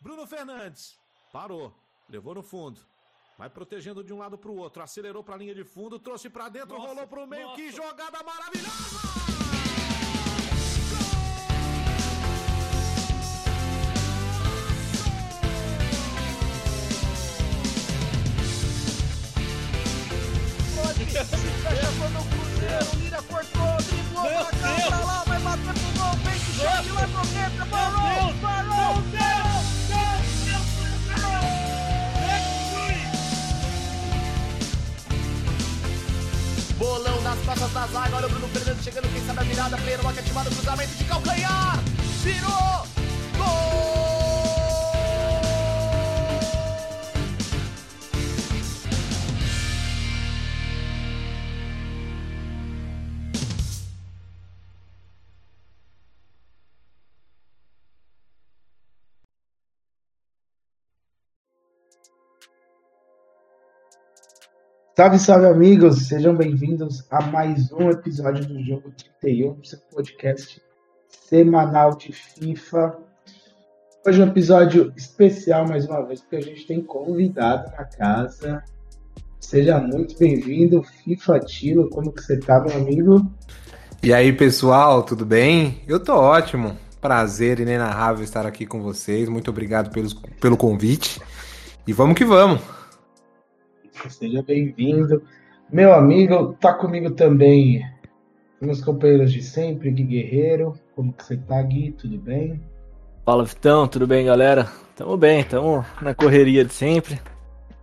Bruno Fernandes. Parou. Levou no fundo. Vai protegendo de um lado para o outro. Acelerou para a linha de fundo. Trouxe para dentro. Nossa, rolou para o meio. Nossa. Que jogada maravilhosa! Fecha quando o Cruzeiro, Lira cortou, da zaga, olha o Bruno Fernandes chegando, quem sabe a virada, pleno, ativado, cruzamento de calcanhar, virou, Salve, salve, amigos! Sejam bem-vindos a mais um episódio do Jogo 31, seu podcast semanal de FIFA. Hoje é um episódio especial, mais uma vez, porque a gente tem convidado na casa. Seja muito bem-vindo, FIFA Tilo. Como que você tá, meu amigo? E aí, pessoal, tudo bem? Eu tô ótimo. Prazer inenarrável estar aqui com vocês. Muito obrigado pelo, pelo convite. E vamos que vamos! Seja bem-vindo. Meu amigo, tá comigo também meus companheiros de sempre, Gui Guerreiro. Como que você tá, Gui? Tudo bem? Fala, Vitão. Tudo bem, galera? Tamo bem, tamo na correria de sempre.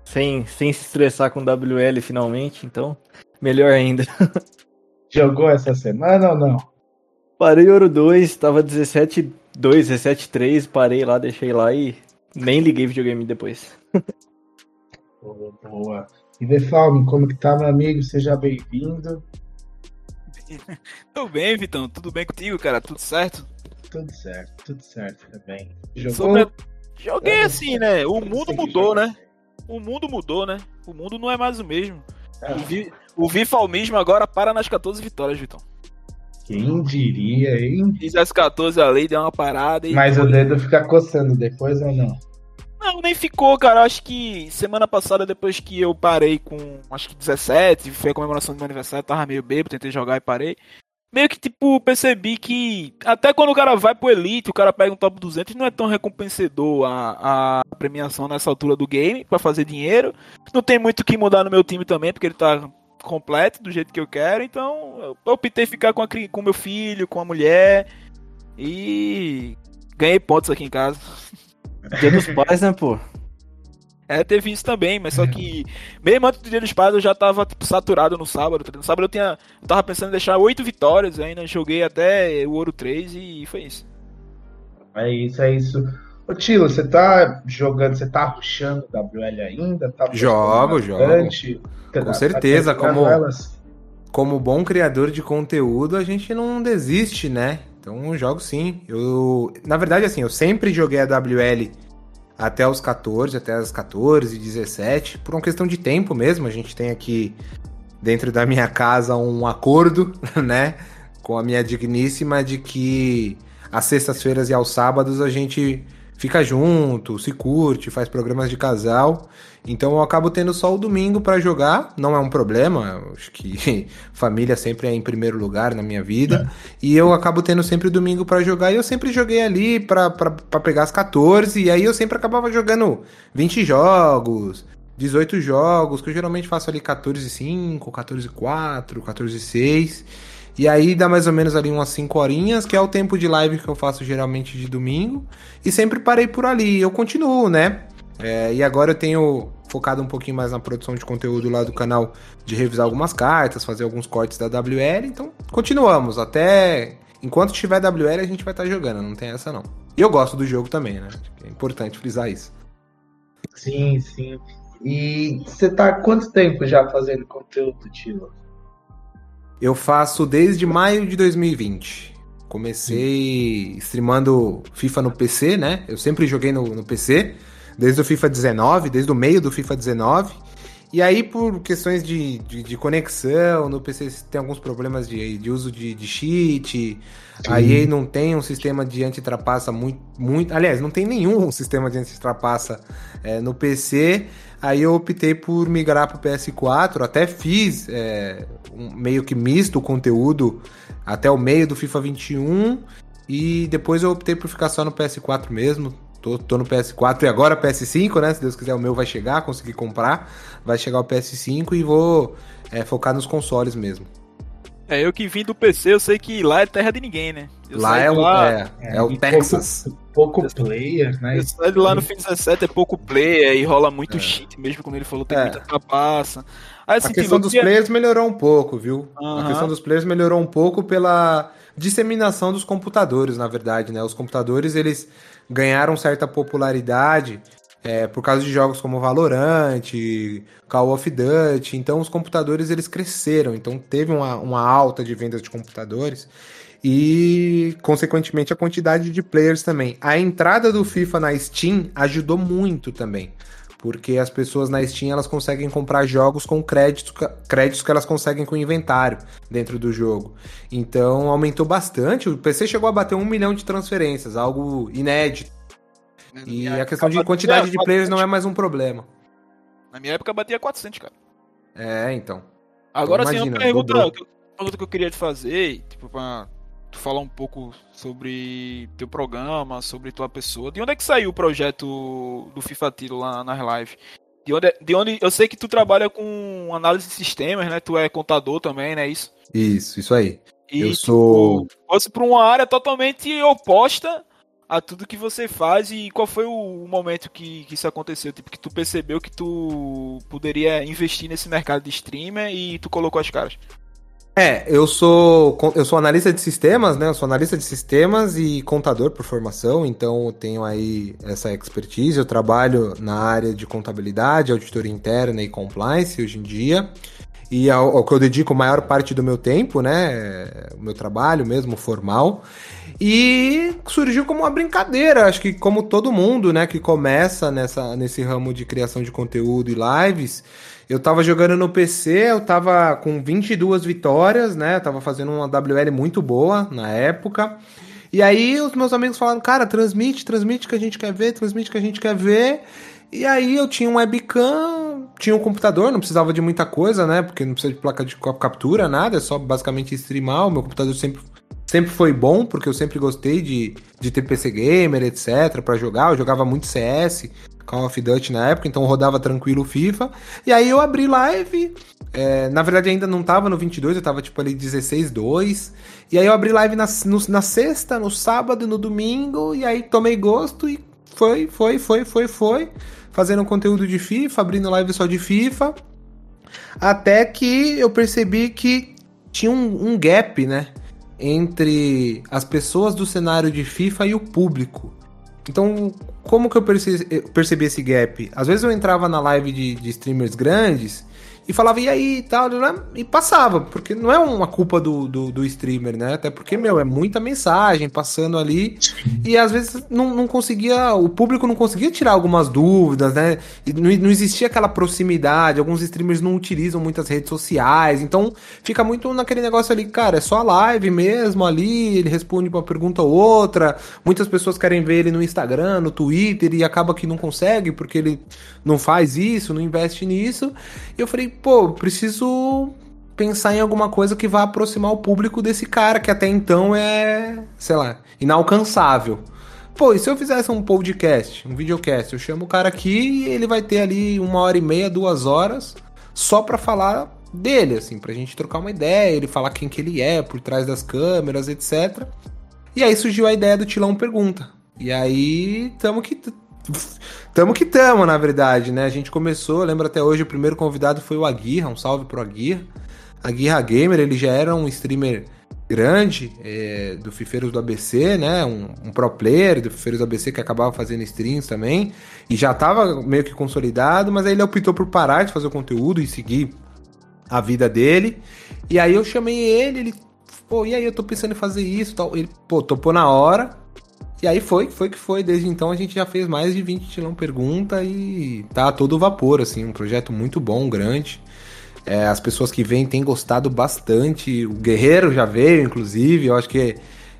Sem, sem se estressar com WL finalmente, então melhor ainda. Jogou essa semana ou não? Parei Ouro 2, tava 17-2, 17-3, parei lá, deixei lá e nem liguei videogame depois. Boa, boa. E Defalme, como que tá, meu amigo? Seja bem-vindo. Tudo bem, Vitão? Tudo bem contigo, cara? Tudo certo? Tudo certo, tudo certo também. Jogou? Sobre... Joguei assim, né? O mundo mudou, né? O mundo mudou, né? O mundo não é mais o mesmo. É. O, vi... o Vifalmismo agora para nas 14 vitórias, Vitão. Quem diria, hein? Fiz as 14 ali, deu uma parada e. Mas o dedo fica coçando depois ou não? Não, nem ficou, cara. Acho que semana passada, depois que eu parei com acho que 17, foi a comemoração do meu aniversário, tava meio bêbado, tentei jogar e parei. Meio que, tipo, percebi que até quando o cara vai pro Elite, o cara pega um top 200, não é tão recompensador a, a premiação nessa altura do game para fazer dinheiro. Não tem muito o que mudar no meu time também, porque ele tá completo do jeito que eu quero. Então, eu optei ficar com, a, com meu filho, com a mulher e ganhei pontos aqui em casa. Dia dos pais, né, pô? É, teve isso também, mas só que mesmo antes do Dia dos Pais eu já tava tipo, saturado no sábado. Tá no sábado eu tinha. Eu tava pensando em deixar oito vitórias, ainda joguei até o Ouro 3 e foi isso. É isso, é isso. Ô Tilo, você tá jogando, você tá ruxando WL ainda? Tá jogo, jogo. Com tá, certeza, tá como, como bom criador de conteúdo, a gente não desiste, né? Então jogo sim. Eu, na verdade, assim, eu sempre joguei a WL até os 14, até as 14, 17, por uma questão de tempo mesmo. A gente tem aqui dentro da minha casa um acordo, né, com a minha digníssima de que às sextas-feiras e aos sábados a gente fica junto, se curte, faz programas de casal. Então eu acabo tendo só o domingo para jogar, não é um problema, acho que família sempre é em primeiro lugar na minha vida. É. E eu acabo tendo sempre o domingo para jogar e eu sempre joguei ali para pegar as 14 e aí eu sempre acabava jogando 20 jogos, 18 jogos, que eu geralmente faço ali 14 5, 14 4, 14 6. E aí dá mais ou menos ali umas 5 horinhas, que é o tempo de live que eu faço geralmente de domingo. E sempre parei por ali. Eu continuo, né? É, e agora eu tenho focado um pouquinho mais na produção de conteúdo lá do canal, de revisar algumas cartas, fazer alguns cortes da WL. Então, continuamos. Até enquanto tiver WL, a gente vai estar tá jogando, não tem essa não. E eu gosto do jogo também, né? É importante frisar isso. Sim, sim. E você tá há quanto tempo já fazendo conteúdo, Tilo? Eu faço desde maio de 2020. Comecei streamando FIFA no PC, né? Eu sempre joguei no, no PC desde o FIFA 19, desde o meio do FIFA 19. E aí, por questões de, de, de, conexão, no PC tem alguns problemas de, de uso de, de cheat. Sim. Aí não tem um sistema de anti-trapaça muito, muito. Aliás, não tem nenhum sistema de anti-trapaça é, no PC. Aí eu optei por migrar para o PS4. Até fiz é, um, meio que misto o conteúdo até o meio do FIFA 21. E depois eu optei por ficar só no PS4 mesmo. Tô, tô no PS4 e agora PS5, né? Se Deus quiser, o meu vai chegar, consegui comprar. Vai chegar o PS5 e vou é, focar nos consoles mesmo. É, eu que vim do PC, eu sei que lá é terra de ninguém, né? Eu lá é, lá, é, é, é, o Texas. Pouco, pouco player, né? Eu saí de lá no fim 17 é pouco player e rola muito é. cheat mesmo, como ele falou, tem é. muita trapaça. Aí, assim, a questão dos players melhorou um pouco, viu? Uhum. A questão dos players melhorou um pouco pela disseminação dos computadores, na verdade, né? Os computadores, eles ganharam certa popularidade é, por causa de jogos como Valorant, Call of Duty. Então, os computadores, eles cresceram. Então, teve uma, uma alta de vendas de computadores e, consequentemente, a quantidade de players também. A entrada do FIFA na Steam ajudou muito também porque as pessoas na Steam elas conseguem comprar jogos com créditos, créditos que elas conseguem com inventário dentro do jogo. Então aumentou bastante. O PC chegou a bater um milhão de transferências, algo inédito. E a questão de quantidade de players não é mais um problema. Na minha época batia 400, cara. É, então. Agora então, sim, uma pergunta, pergunta que eu queria te fazer, tipo, pra tu falar um pouco sobre teu programa, sobre tua pessoa. De onde é que saiu o projeto do FIFA Tiro lá na Live? De onde, é, de onde eu sei que tu trabalha com análise de sistemas, né? Tu é contador também, né? Isso. Isso, isso aí. E eu sou. Fosse para uma área totalmente oposta a tudo que você faz e qual foi o momento que, que isso aconteceu? Tipo, que tu percebeu que tu poderia investir nesse mercado de streamer e tu colocou as caras? É, eu sou eu sou analista de sistemas, né? Eu sou analista de sistemas e contador por formação, então eu tenho aí essa expertise. Eu trabalho na área de contabilidade, auditoria interna e compliance hoje em dia. E ao, ao que eu dedico a maior parte do meu tempo, né? O meu trabalho mesmo, formal. E surgiu como uma brincadeira, acho que como todo mundo, né, que começa nessa, nesse ramo de criação de conteúdo e lives, eu tava jogando no PC, eu tava com 22 vitórias, né? Eu tava fazendo uma WL muito boa na época. E aí os meus amigos falaram, cara, transmite, transmite que a gente quer ver, transmite que a gente quer ver. E aí eu tinha um webcam, tinha um computador, não precisava de muita coisa, né? Porque não precisa de placa de captura, nada, é só basicamente streamar. O meu computador sempre, sempre foi bom, porque eu sempre gostei de, de ter PC gamer, etc, para jogar. Eu jogava muito CS, Call of Duty na época, então rodava tranquilo FIFA. E aí eu abri live, é, na verdade ainda não tava no 22, eu tava tipo ali 16.2. E aí eu abri live na, no, na sexta, no sábado no domingo, e aí tomei gosto e foi, foi, foi, foi, foi. Fazendo conteúdo de FIFA, abrindo live só de FIFA. Até que eu percebi que tinha um, um gap, né? Entre as pessoas do cenário de FIFA e o público. Então, como que eu percebi, percebi esse gap? Às vezes eu entrava na live de, de streamers grandes e falava, e aí, tal, e passava, porque não é uma culpa do, do, do, streamer, né? Até porque, meu, é muita mensagem passando ali, e às vezes não, não conseguia, o público não conseguia tirar algumas dúvidas, né? E não, não existia aquela proximidade, alguns streamers não utilizam muitas redes sociais, então fica muito naquele negócio ali, cara, é só a live mesmo ali, ele responde uma pergunta ou outra, muitas pessoas querem ver ele no Instagram, no Twitter, e acaba que não consegue, porque ele não faz isso, não investe nisso, e eu falei, pô, preciso pensar em alguma coisa que vá aproximar o público desse cara que até então é, sei lá, inalcançável. Pô, e se eu fizesse um podcast, um videocast, eu chamo o cara aqui e ele vai ter ali uma hora e meia, duas horas, só pra falar dele, assim, pra gente trocar uma ideia, ele falar quem que ele é, por trás das câmeras, etc. E aí surgiu a ideia do Tilão Pergunta. E aí, tamo que Tamo que tamo, na verdade, né? A gente começou, lembro até hoje, o primeiro convidado foi o Aguirra, um salve pro Aguirra. Aguirra Gamer, ele já era um streamer grande é, do Fifeiros do ABC, né? Um, um, pro player do Fifeiros do ABC que acabava fazendo streams também. E já tava meio que consolidado, mas aí ele optou por parar de fazer o conteúdo e seguir a vida dele. E aí eu chamei ele, ele, pô, e aí eu tô pensando em fazer isso tal. Ele, pô, topou na hora. E aí foi, foi que foi. Desde então a gente já fez mais de 20 Tilão Pergunta e tá todo vapor, assim, um projeto muito bom, grande. É, as pessoas que vêm têm gostado bastante. O Guerreiro já veio, inclusive. Eu acho que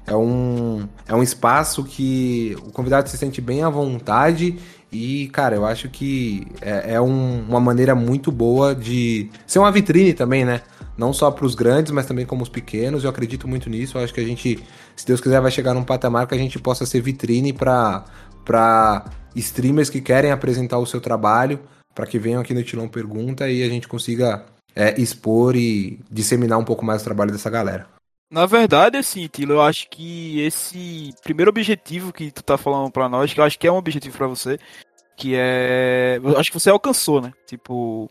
é um, é um espaço que o convidado se sente bem à vontade. E, cara, eu acho que é, é um, uma maneira muito boa de ser uma vitrine também, né? Não só para os grandes, mas também como os pequenos. Eu acredito muito nisso. Eu acho que a gente, se Deus quiser, vai chegar num patamar que a gente possa ser vitrine para streamers que querem apresentar o seu trabalho, para que venham aqui no Tilão Pergunta e a gente consiga é, expor e disseminar um pouco mais o trabalho dessa galera. Na verdade, assim, Tilo, eu acho que esse primeiro objetivo que tu tá falando para nós, que eu acho que é um objetivo para você, que é. Eu acho que você alcançou, né? Tipo.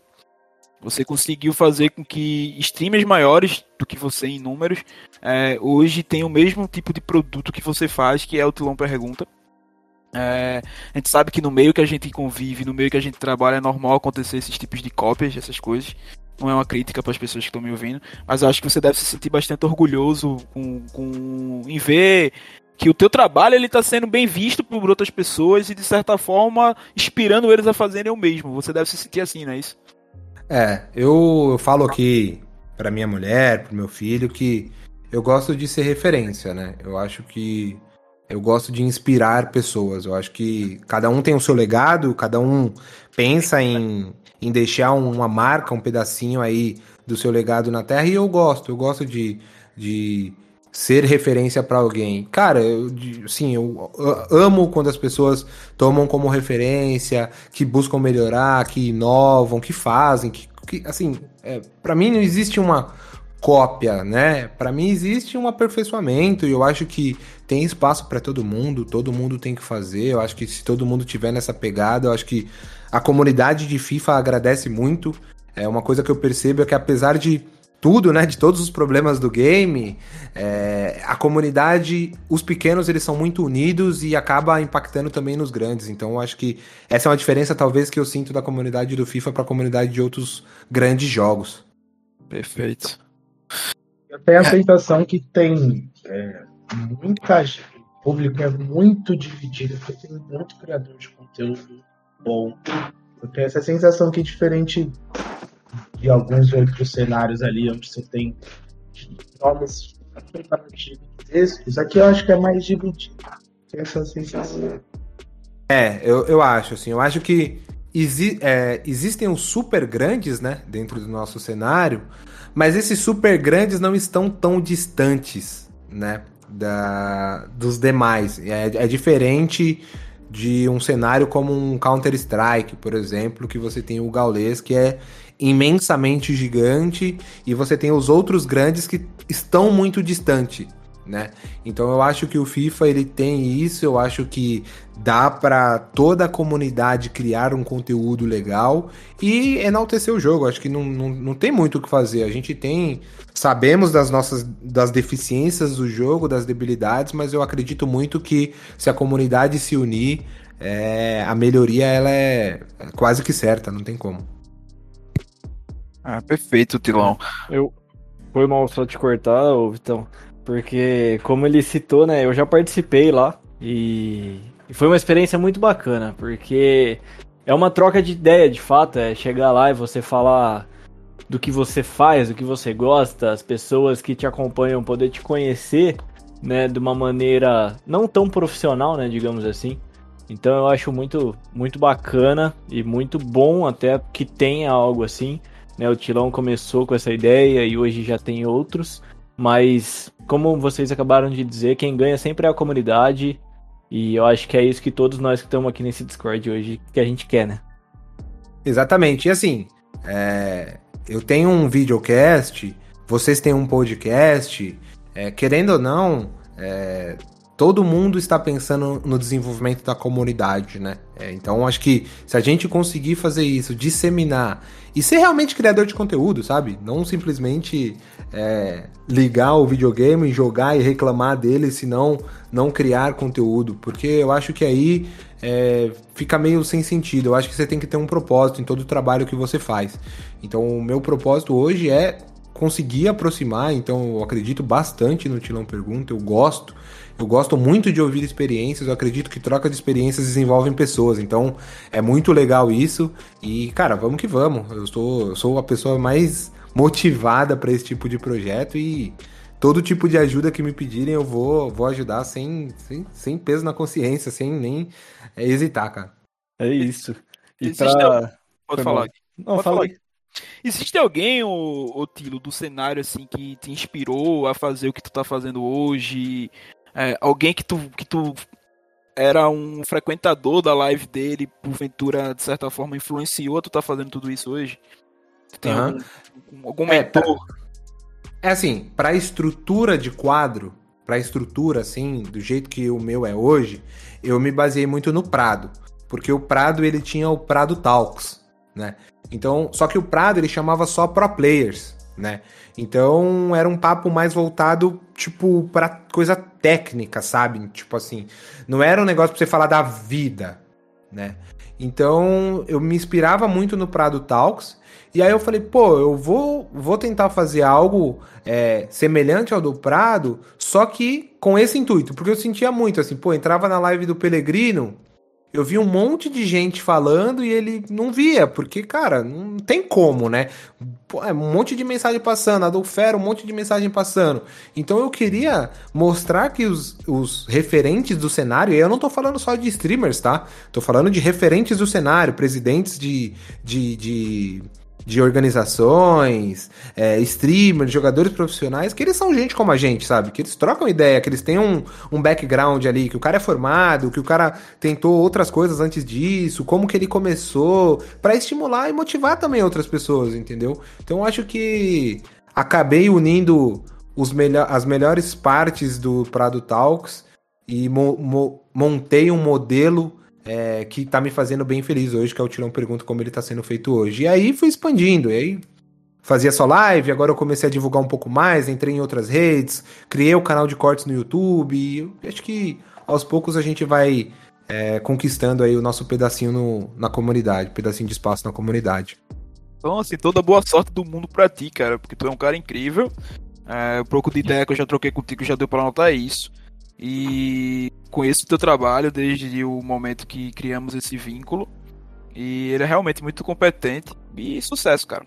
Você conseguiu fazer com que streamers maiores do que você em números é, hoje tenham o mesmo tipo de produto que você faz, que é o Tilão Pergunta. É, a gente sabe que no meio que a gente convive, no meio que a gente trabalha, é normal acontecer esses tipos de cópias, essas coisas não é uma crítica para as pessoas que estão me ouvindo, mas acho que você deve se sentir bastante orgulhoso com, com, em ver que o teu trabalho ele está sendo bem visto por outras pessoas e de certa forma inspirando eles a fazerem o mesmo. Você deve se sentir assim, não é isso? É, eu, eu falo aqui para minha mulher, para meu filho que eu gosto de ser referência, né? Eu acho que eu gosto de inspirar pessoas. Eu acho que cada um tem o seu legado, cada um pensa em em deixar uma marca, um pedacinho aí do seu legado na Terra. E eu gosto, eu gosto de, de ser referência para alguém. Cara, eu, sim, eu amo quando as pessoas tomam como referência, que buscam melhorar, que inovam, que fazem, que, que assim, é, para mim não existe uma cópia, né? Para mim existe um aperfeiçoamento e eu acho que tem espaço para todo mundo, todo mundo tem que fazer. Eu acho que se todo mundo tiver nessa pegada, eu acho que a comunidade de FIFA agradece muito. É uma coisa que eu percebo é que apesar de tudo, né, de todos os problemas do game, é, a comunidade, os pequenos eles são muito unidos e acaba impactando também nos grandes. Então eu acho que essa é uma diferença talvez que eu sinto da comunidade do FIFA para a comunidade de outros grandes jogos. Perfeito. Eu tenho a sensação que tem é, muita gente, o público é muito dividido, porque tem muito criador de conteúdo bom. Eu tenho essa sensação que, diferente de alguns outros cenários ali, onde você tem nomes gigantescos, aqui eu acho que é mais dividido. Tenho essa sensação. É, eu, eu acho, assim, eu acho que exi é, existem os super grandes, né, dentro do nosso cenário, mas esses super grandes não estão tão distantes, né, da, dos demais. É, é diferente de um cenário como um Counter-Strike, por exemplo, que você tem o Gaules, que é imensamente gigante, e você tem os outros grandes que estão muito distante, né? Então eu acho que o FIFA ele tem isso, eu acho que dá para toda a comunidade criar um conteúdo legal e enaltecer o jogo. Acho que não, não, não tem muito o que fazer. A gente tem. Sabemos das nossas das deficiências do jogo, das debilidades, mas eu acredito muito que se a comunidade se unir, é, a melhoria ela é quase que certa, não tem como. Ah, perfeito, Tilão. Eu. Foi mal só te cortar, Vitão. Porque, como ele citou, né? Eu já participei lá e e foi uma experiência muito bacana, porque é uma troca de ideia, de fato, é chegar lá e você falar do que você faz, do que você gosta, as pessoas que te acompanham poder te conhecer, né, de uma maneira não tão profissional, né, digamos assim. Então eu acho muito muito bacana e muito bom até que tenha algo assim, né? O Tilão começou com essa ideia e hoje já tem outros, mas como vocês acabaram de dizer, quem ganha sempre é a comunidade e eu acho que é isso que todos nós que estamos aqui nesse Discord hoje que a gente quer, né? Exatamente. E assim, é... eu tenho um videocast, vocês têm um podcast, é... querendo ou não, é... todo mundo está pensando no desenvolvimento da comunidade, né? É, então acho que se a gente conseguir fazer isso, disseminar e ser realmente criador de conteúdo, sabe? Não simplesmente é, ligar o videogame, jogar e reclamar dele, senão não criar conteúdo, porque eu acho que aí é, fica meio sem sentido. Eu acho que você tem que ter um propósito em todo o trabalho que você faz. Então, o meu propósito hoje é conseguir aproximar, então eu acredito bastante no Tilão Pergunta, eu gosto. Eu gosto muito de ouvir experiências, eu acredito que troca de experiências desenvolvem pessoas, então é muito legal isso. E, cara, vamos que vamos. Eu sou, eu sou a pessoa mais motivada para esse tipo de projeto e todo tipo de ajuda que me pedirem eu vou, vou ajudar sem, sem, sem peso na consciência, sem nem hesitar, cara. É isso. E Existe pra... Pode falar. Não, Pode falar. Existe alguém, o, o Tilo, do cenário assim que te inspirou a fazer o que tu tá fazendo hoje? É, alguém que tu, que tu era um frequentador da live dele, porventura, de certa forma, influenciou tu tá fazendo tudo isso hoje? Tu tem uhum. algum, algum mentor? É, é assim, pra estrutura de quadro, pra estrutura, assim, do jeito que o meu é hoje, eu me baseei muito no Prado. Porque o Prado, ele tinha o Prado Talks, né? Então, só que o Prado ele chamava só pro players, né? Então era um papo mais voltado, tipo, para coisa técnica, sabe? Tipo assim, não era um negócio pra você falar da vida, né? Então eu me inspirava muito no Prado Talks. E aí eu falei, pô, eu vou, vou tentar fazer algo é, semelhante ao do Prado, só que com esse intuito. Porque eu sentia muito, assim, pô, entrava na live do Pelegrino, eu vi um monte de gente falando e ele não via, porque, cara, não tem como, né? É um monte de mensagem passando, a do Fera, um monte de mensagem passando. Então eu queria mostrar que os, os referentes do cenário, e eu não tô falando só de streamers, tá? Tô falando de referentes do cenário, presidentes de, de, de de organizações, é, streamers, jogadores profissionais, que eles são gente como a gente, sabe? Que eles trocam ideia, que eles têm um, um background ali, que o cara é formado, que o cara tentou outras coisas antes disso, como que ele começou, para estimular e motivar também outras pessoas, entendeu? Então eu acho que acabei unindo os melhor, as melhores partes do Prado Talks e mo, mo, montei um modelo é, que tá me fazendo bem feliz hoje, que é o Tirão Pergunta como ele tá sendo feito hoje. E aí fui expandindo, e aí fazia só live, agora eu comecei a divulgar um pouco mais, entrei em outras redes, criei o canal de cortes no YouTube, acho que aos poucos a gente vai é, conquistando aí o nosso pedacinho no, na comunidade, pedacinho de espaço na comunidade. Então, assim, toda boa sorte do mundo pra ti, cara, porque tu é um cara incrível. É, o pouco de ideia que eu já troquei contigo já deu pra notar isso. E conheço o teu trabalho desde o momento que criamos esse vínculo. E ele é realmente muito competente. E sucesso, cara.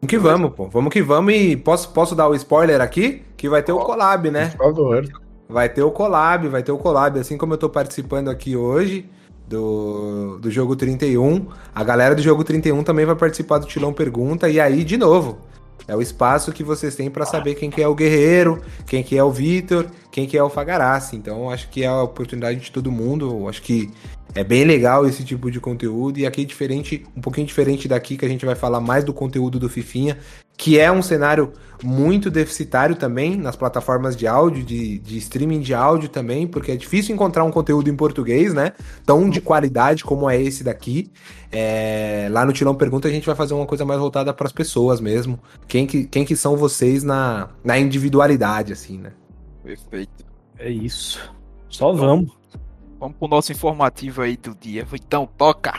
Vamos que vamos, pô. Vamos que vamos. E posso, posso dar o spoiler aqui? Que vai ter o collab, né? Por favor. Vai ter o collab, vai ter o collab. Assim como eu tô participando aqui hoje do, do jogo 31, a galera do jogo 31 também vai participar do Tilão Pergunta. E aí, de novo, é o espaço que vocês têm para saber quem que é o Guerreiro, quem que é o Vitor, quem que é o Fagarassi. Então, acho que é a oportunidade de todo mundo. Acho que é bem legal esse tipo de conteúdo. E aqui é diferente, um pouquinho diferente daqui, que a gente vai falar mais do conteúdo do Fifinha, que é um cenário muito deficitário também nas plataformas de áudio, de, de streaming de áudio também, porque é difícil encontrar um conteúdo em português, né? Tão de qualidade como é esse daqui. É, lá no Tilão Pergunta a gente vai fazer uma coisa mais voltada para as pessoas mesmo. Quem que, quem que são vocês na, na individualidade, assim, né? Perfeito. É isso. Só vamos. Vamos pro nosso informativo aí do dia. Então, toca!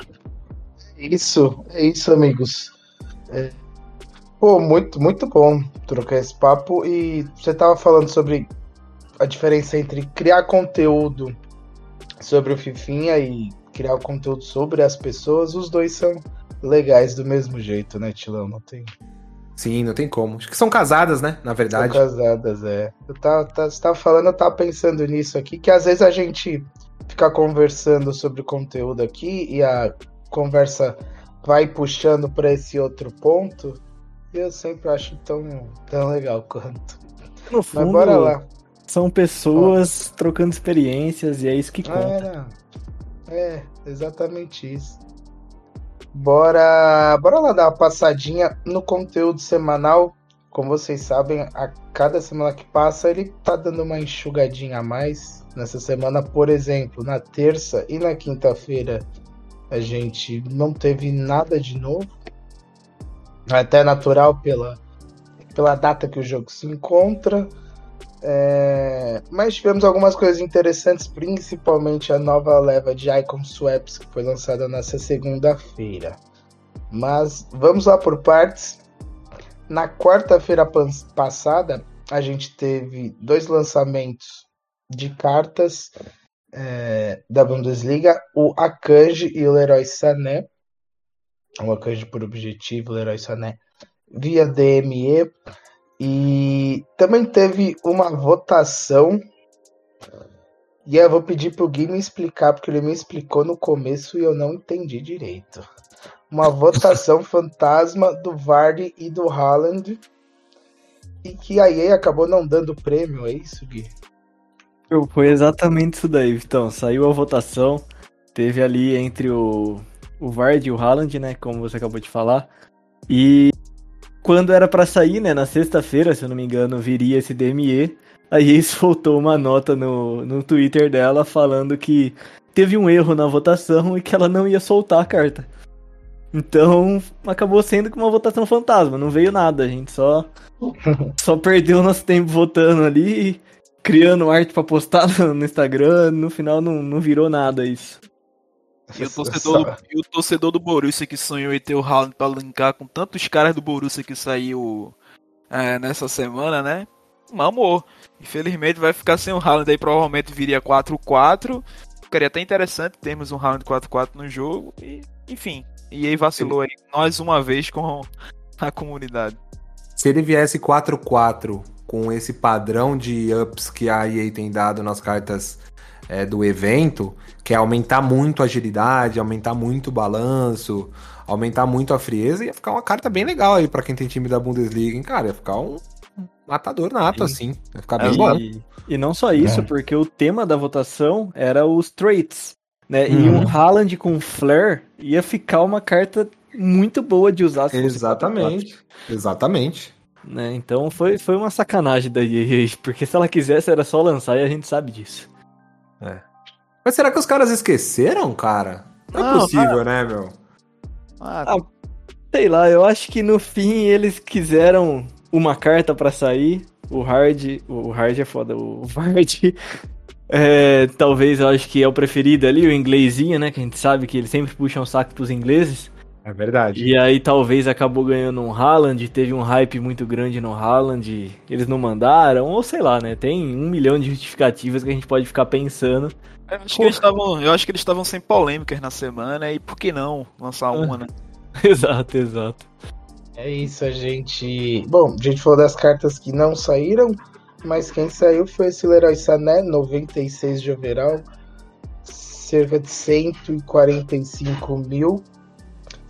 Isso, é isso, amigos. É, Pô, muito, muito bom trocar esse papo. E você tava falando sobre a diferença entre criar conteúdo sobre o Fifinha e criar o conteúdo sobre as pessoas. Os dois são legais do mesmo jeito, né, Tilão? Não tem. Sim, não tem como. Acho que são casadas, né? Na verdade. São casadas, é. Eu tava, tava, você tava falando, eu tava pensando nisso aqui, que às vezes a gente fica conversando sobre o conteúdo aqui e a conversa vai puxando para esse outro ponto eu sempre acho tão, tão legal quanto. No fundo, Mas bora lá. São pessoas trocando experiências e é isso que conta. É, é, exatamente isso. Bora, bora lá dar uma passadinha no conteúdo semanal. Como vocês sabem, a cada semana que passa ele tá dando uma enxugadinha a mais. Nessa semana, por exemplo, na terça e na quinta-feira a gente não teve nada de novo até natural pela, pela data que o jogo se encontra. É, mas tivemos algumas coisas interessantes, principalmente a nova leva de Icon Swaps que foi lançada nessa segunda-feira. Mas vamos lá por partes. na quarta-feira passada, a gente teve dois lançamentos de cartas é, da Bundesliga, o Akanji e o Leroy Sané. O Akanji por objetivo, Leroy Sané via DME. E também teve uma votação. E eu vou pedir pro Gui me explicar, porque ele me explicou no começo e eu não entendi direito. Uma votação fantasma do Vardy e do Haaland. E que a EA acabou não dando prêmio, é isso, Gui? Foi exatamente isso daí, Vitão. Saiu a votação, teve ali entre o, o Vardy e o Haaland, né? Como você acabou de falar. E quando era para sair, né? Na sexta-feira, se eu não me engano, viria esse DME. Aí EA soltou uma nota no, no Twitter dela falando que teve um erro na votação e que ela não ia soltar a carta. Então, acabou sendo uma votação fantasma, não veio nada, a gente só só perdeu nosso tempo votando ali criando arte pra postar no Instagram, no final não, não virou nada isso. E o, torcedor do, e o torcedor do Borussia que sonhou em ter o Haaland pra linkar com tantos caras do Borussia que saiu é, nessa semana, né? Mamou. Infelizmente vai ficar sem o Haaland aí, provavelmente viria 4-4. Ficaria até interessante termos um Haaland 4-4 no jogo. E, enfim, e aí vacilou aí mais uma vez com a comunidade. Se ele viesse 4-4 com esse padrão de ups que a EA tem dado nas cartas é, do evento, que é aumentar muito a agilidade, aumentar muito o balanço, aumentar muito a frieza, ia ficar uma carta bem legal aí para quem tem time da Bundesliga, hein, cara? Ia ficar um matador nato, assim. Ia ficar bem é, bom. E, e, não só isso, é. porque o tema da votação era os traits, né? Uhum. E um Haaland com Flare ia ficar uma carta muito boa de usar. Exatamente. Exatamente. Né? Então foi, foi uma sacanagem da EA, porque se ela quisesse era só lançar e a gente sabe disso. É. Mas será que os caras esqueceram, cara? Não, é possível, ah, né, meu? Ah, ah, sei lá, eu acho que no fim eles quiseram uma carta para sair. O Hard. O Hard é foda, o Vard. É, talvez eu acho que é o preferido ali, o inglesinho, né? Que a gente sabe que eles sempre puxam o saco pros ingleses. É verdade. E aí talvez acabou ganhando um Haaland, teve um hype muito grande no Haaland, eles não mandaram, ou sei lá, né? Tem um milhão de justificativas que a gente pode ficar pensando. Eu acho, que eles tavam, eu acho que eles estavam sem polêmicas na semana, e por que não lançar uma, né? exato, exato. É isso, a gente. Bom, a gente falou das cartas que não saíram, mas quem saiu foi esse Leroy Sané, 96 de overall, cerca de 145 mil.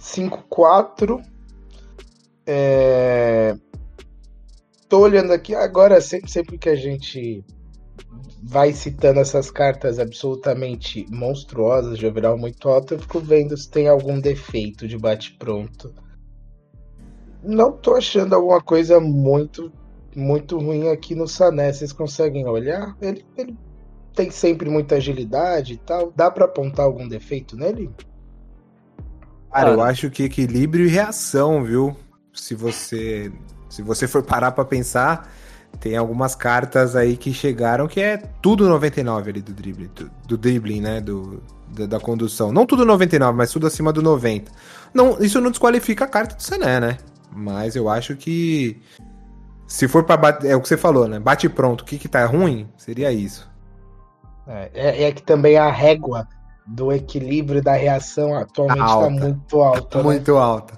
5-4. É... Tô olhando aqui agora, sempre, sempre que a gente vai citando essas cartas absolutamente monstruosas de overall muito alto, eu fico vendo se tem algum defeito de bate-pronto. Não tô achando alguma coisa muito muito ruim aqui no Sané. Vocês conseguem olhar? Ele, ele tem sempre muita agilidade e tal. Dá para apontar algum defeito nele? Cara, eu acho que equilíbrio e reação, viu? Se você se você for parar para pensar, tem algumas cartas aí que chegaram que é tudo 99 ali do drible, do, do dribbling, né, do, da, da, condução. Não tudo 99, mas tudo acima do 90. Não, isso não desqualifica a carta do Sené, né? Mas eu acho que se for para bater, é o que você falou, né? Bate pronto, o que que tá ruim? Seria isso. É, é, é que também a régua do equilíbrio da reação atualmente está tá muito alta. Tá né? muito alta.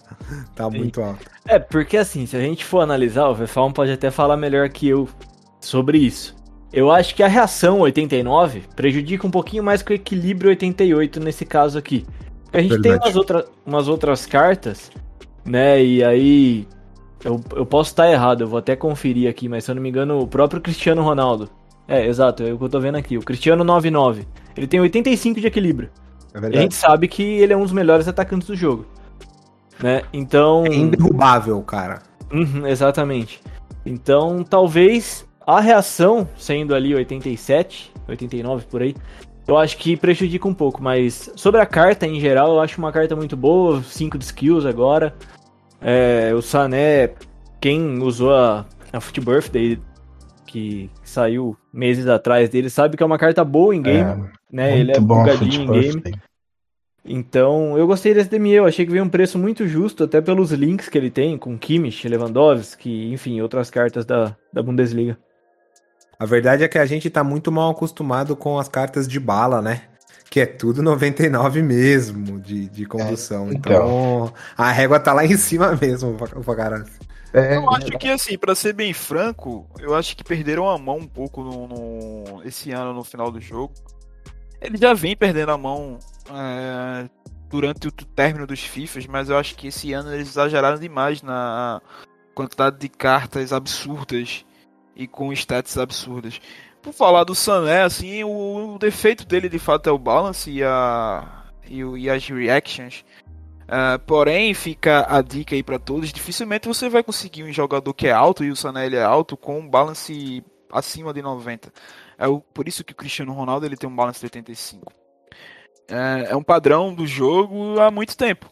Tá Sim. muito alta. É, porque assim, se a gente for analisar, o Vefalm pode até falar melhor que eu sobre isso. Eu acho que a reação 89 prejudica um pouquinho mais que o equilíbrio 88 nesse caso aqui. A gente Verdade. tem umas, outra, umas outras cartas, né? E aí. Eu, eu posso estar errado, eu vou até conferir aqui, mas se eu não me engano, o próprio Cristiano Ronaldo. É, exato, é o que eu tô vendo aqui. O Cristiano 99. Ele tem 85 de equilíbrio. É verdade. a gente sabe que ele é um dos melhores atacantes do jogo. Né? Então. É indderrubável, cara. Uhum, exatamente. Então, talvez a reação, sendo ali 87, 89 por aí, eu acho que prejudica um pouco. Mas sobre a carta em geral, eu acho uma carta muito boa. 5 de skills agora. É, o Sané, quem usou a, a Foot Birthday que saiu meses atrás dele, sabe que é uma carta boa em game, é, né? Ele é bugadinho em game. Então, eu gostei desse DME, eu achei que veio um preço muito justo, até pelos links que ele tem com Kimmich, Lewandowski, enfim, outras cartas da, da Bundesliga. A verdade é que a gente tá muito mal acostumado com as cartas de bala, né? Que é tudo 99 mesmo de, de condução. É, então, então, a régua tá lá em cima mesmo, o Fagarazzi. É, eu acho que, assim, para ser bem franco, eu acho que perderam a mão um pouco no, no, esse ano no final do jogo. Ele já vem perdendo a mão é, durante o término dos FIFAs, mas eu acho que esse ano eles exageraram demais na quantidade de cartas absurdas e com stats absurdas. Por falar do Sané, assim, o, o defeito dele de fato é o balance e, a, e, e as reactions. Uh, porém, fica a dica aí para todos: dificilmente você vai conseguir um jogador que é alto e o Sané ele é alto com um balance acima de 90. É o, por isso que o Cristiano Ronaldo ele tem um balance de 85. É, é um padrão do jogo há muito tempo.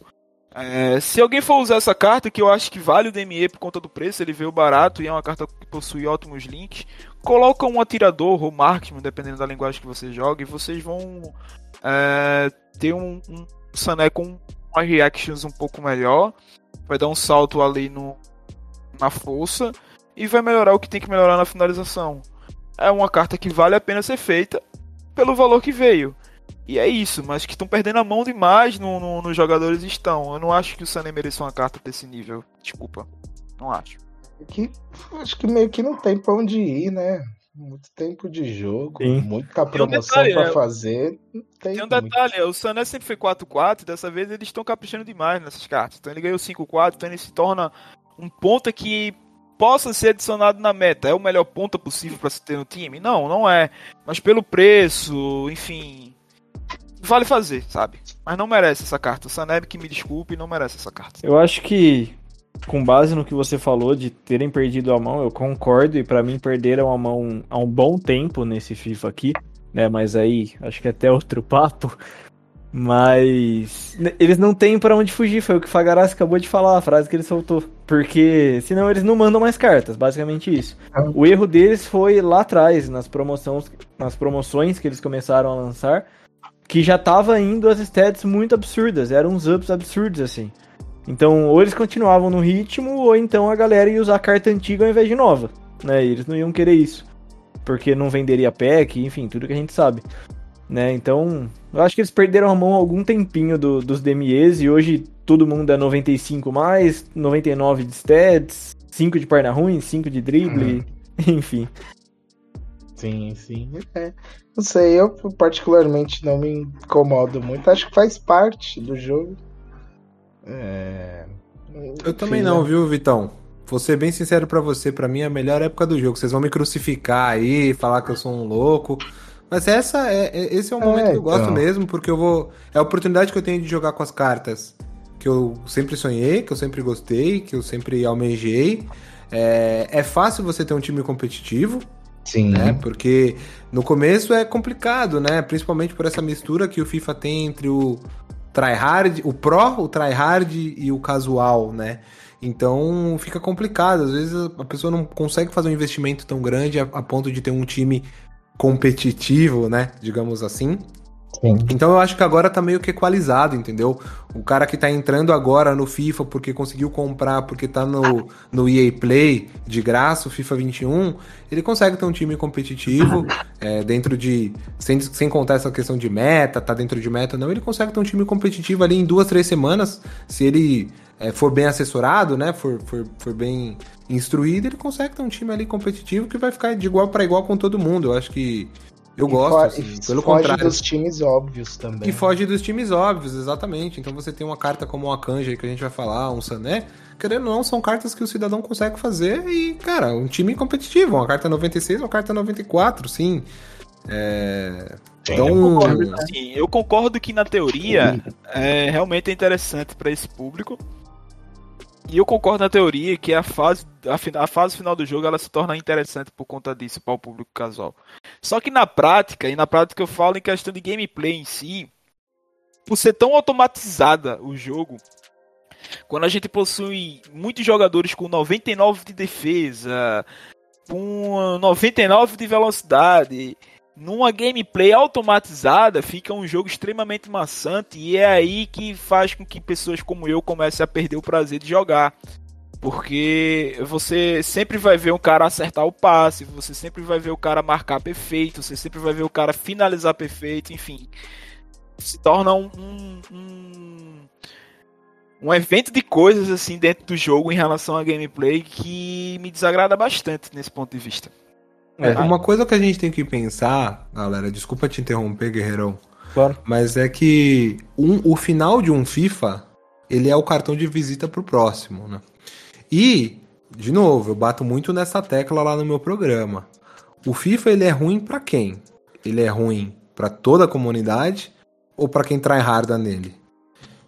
É, se alguém for usar essa carta, que eu acho que vale o DME por conta do preço, ele veio barato e é uma carta que possui ótimos links, coloca um atirador ou marksman, dependendo da linguagem que você joga, e vocês vão é, ter um, um Sané com umas reactions um pouco melhor, vai dar um salto ali no, na força e vai melhorar o que tem que melhorar na finalização. É uma carta que vale a pena ser feita pelo valor que veio. E é isso, mas que estão perdendo a mão demais no, no, nos jogadores estão. Eu não acho que o Sané mereça uma carta desse nível. Desculpa. Não acho. Que, acho que meio que não tem pra onde ir, né? Muito tempo de jogo, Sim. muita promoção um para é, fazer. Tem, tem, um detalhe, o Sané sempre foi 4-4, dessa vez eles estão caprichando demais nessas cartas. Então ele ganhou 5-4, então ele se torna um ponta que possa ser adicionado na meta. É o melhor ponta possível para se ter no time? Não, não é. Mas pelo preço, enfim, vale fazer, sabe? Mas não merece essa carta. O Saneb que me desculpe, não merece essa carta. Eu acho que, com base no que você falou de terem perdido a mão, eu concordo. E para mim, perderam a mão há um bom tempo nesse FIFA aqui. Né, mas aí, acho que até outro papo. Mas eles não têm para onde fugir, foi o que o acabou de falar, a frase que ele soltou. Porque senão eles não mandam mais cartas, basicamente isso. O erro deles foi lá atrás, nas promoções, nas promoções que eles começaram a lançar, que já tava indo as stats muito absurdas, eram uns ups absurdos assim. Então, ou eles continuavam no ritmo, ou então a galera ia usar carta antiga ao invés de nova, né? E eles não iam querer isso. Porque não venderia pack, enfim, tudo que a gente sabe. Né? Então, eu acho que eles perderam a mão algum tempinho do, dos DMEs e hoje todo mundo é 95 mais, 99 de stats, 5 de perna ruim, 5 de drible, uhum. enfim. Sim, sim. É. Não sei, eu particularmente não me incomodo muito. Acho que faz parte do jogo. É... Eu também não, né? viu, Vitão? Vou ser bem sincero para você, para mim é a melhor época do jogo. Vocês vão me crucificar aí, falar que eu sou um louco. Mas essa é, é esse é o momento é, que eu gosto então. mesmo, porque eu vou. É a oportunidade que eu tenho de jogar com as cartas que eu sempre sonhei, que eu sempre gostei, que eu sempre almejei. É, é fácil você ter um time competitivo, Sim. Né? Porque no começo é complicado, né? Principalmente por essa mistura que o FIFA tem entre o tryhard, o pro, o tryhard e o casual, né? Então fica complicado. Às vezes a pessoa não consegue fazer um investimento tão grande a, a ponto de ter um time competitivo, né? Digamos assim. Sim. Então eu acho que agora tá meio que equalizado, entendeu? O cara que tá entrando agora no FIFA porque conseguiu comprar, porque tá no, no EA Play de graça, o FIFA 21, ele consegue ter um time competitivo, é, dentro de. Sem, sem contar essa questão de meta, tá dentro de meta, não, ele consegue ter um time competitivo ali em duas, três semanas, se ele é, for bem assessorado, né? For, for, for bem instruído, ele consegue ter um time ali competitivo que vai ficar de igual para igual com todo mundo. Eu acho que eu e gosto, assim, pelo foge contrário. dos times óbvios também. E foge dos times óbvios, exatamente. Então você tem uma carta como a Kanja que a gente vai falar, um Sané, querendo ou não, são cartas que o cidadão consegue fazer e, cara, um time competitivo, uma carta 96, uma carta 94, sim. É... Então... Eu, concordo, assim, eu concordo que na teoria é, realmente é interessante para esse público. E eu concordo na teoria que a fase, a, a, fase final do jogo ela se torna interessante por conta disso para o público casual. Só que na prática, e na prática eu falo em questão de gameplay em si, por ser tão automatizada o jogo, quando a gente possui muitos jogadores com 99 de defesa, com 99 de velocidade, numa gameplay automatizada fica um jogo extremamente maçante e é aí que faz com que pessoas como eu comecem a perder o prazer de jogar. Porque você sempre vai ver um cara acertar o passe, você sempre vai ver o cara marcar perfeito, você sempre vai ver o cara finalizar perfeito, enfim. Se torna um, um, um, um evento de coisas assim dentro do jogo em relação à gameplay que me desagrada bastante nesse ponto de vista. É, uma coisa que a gente tem que pensar, galera, desculpa te interromper, Guerreirão. Claro. Mas é que um, o final de um FIFA, ele é o cartão de visita pro próximo, né? E, de novo, eu bato muito nessa tecla lá no meu programa. O FIFA ele é ruim para quem? Ele é ruim para toda a comunidade ou para quem tryharda nele?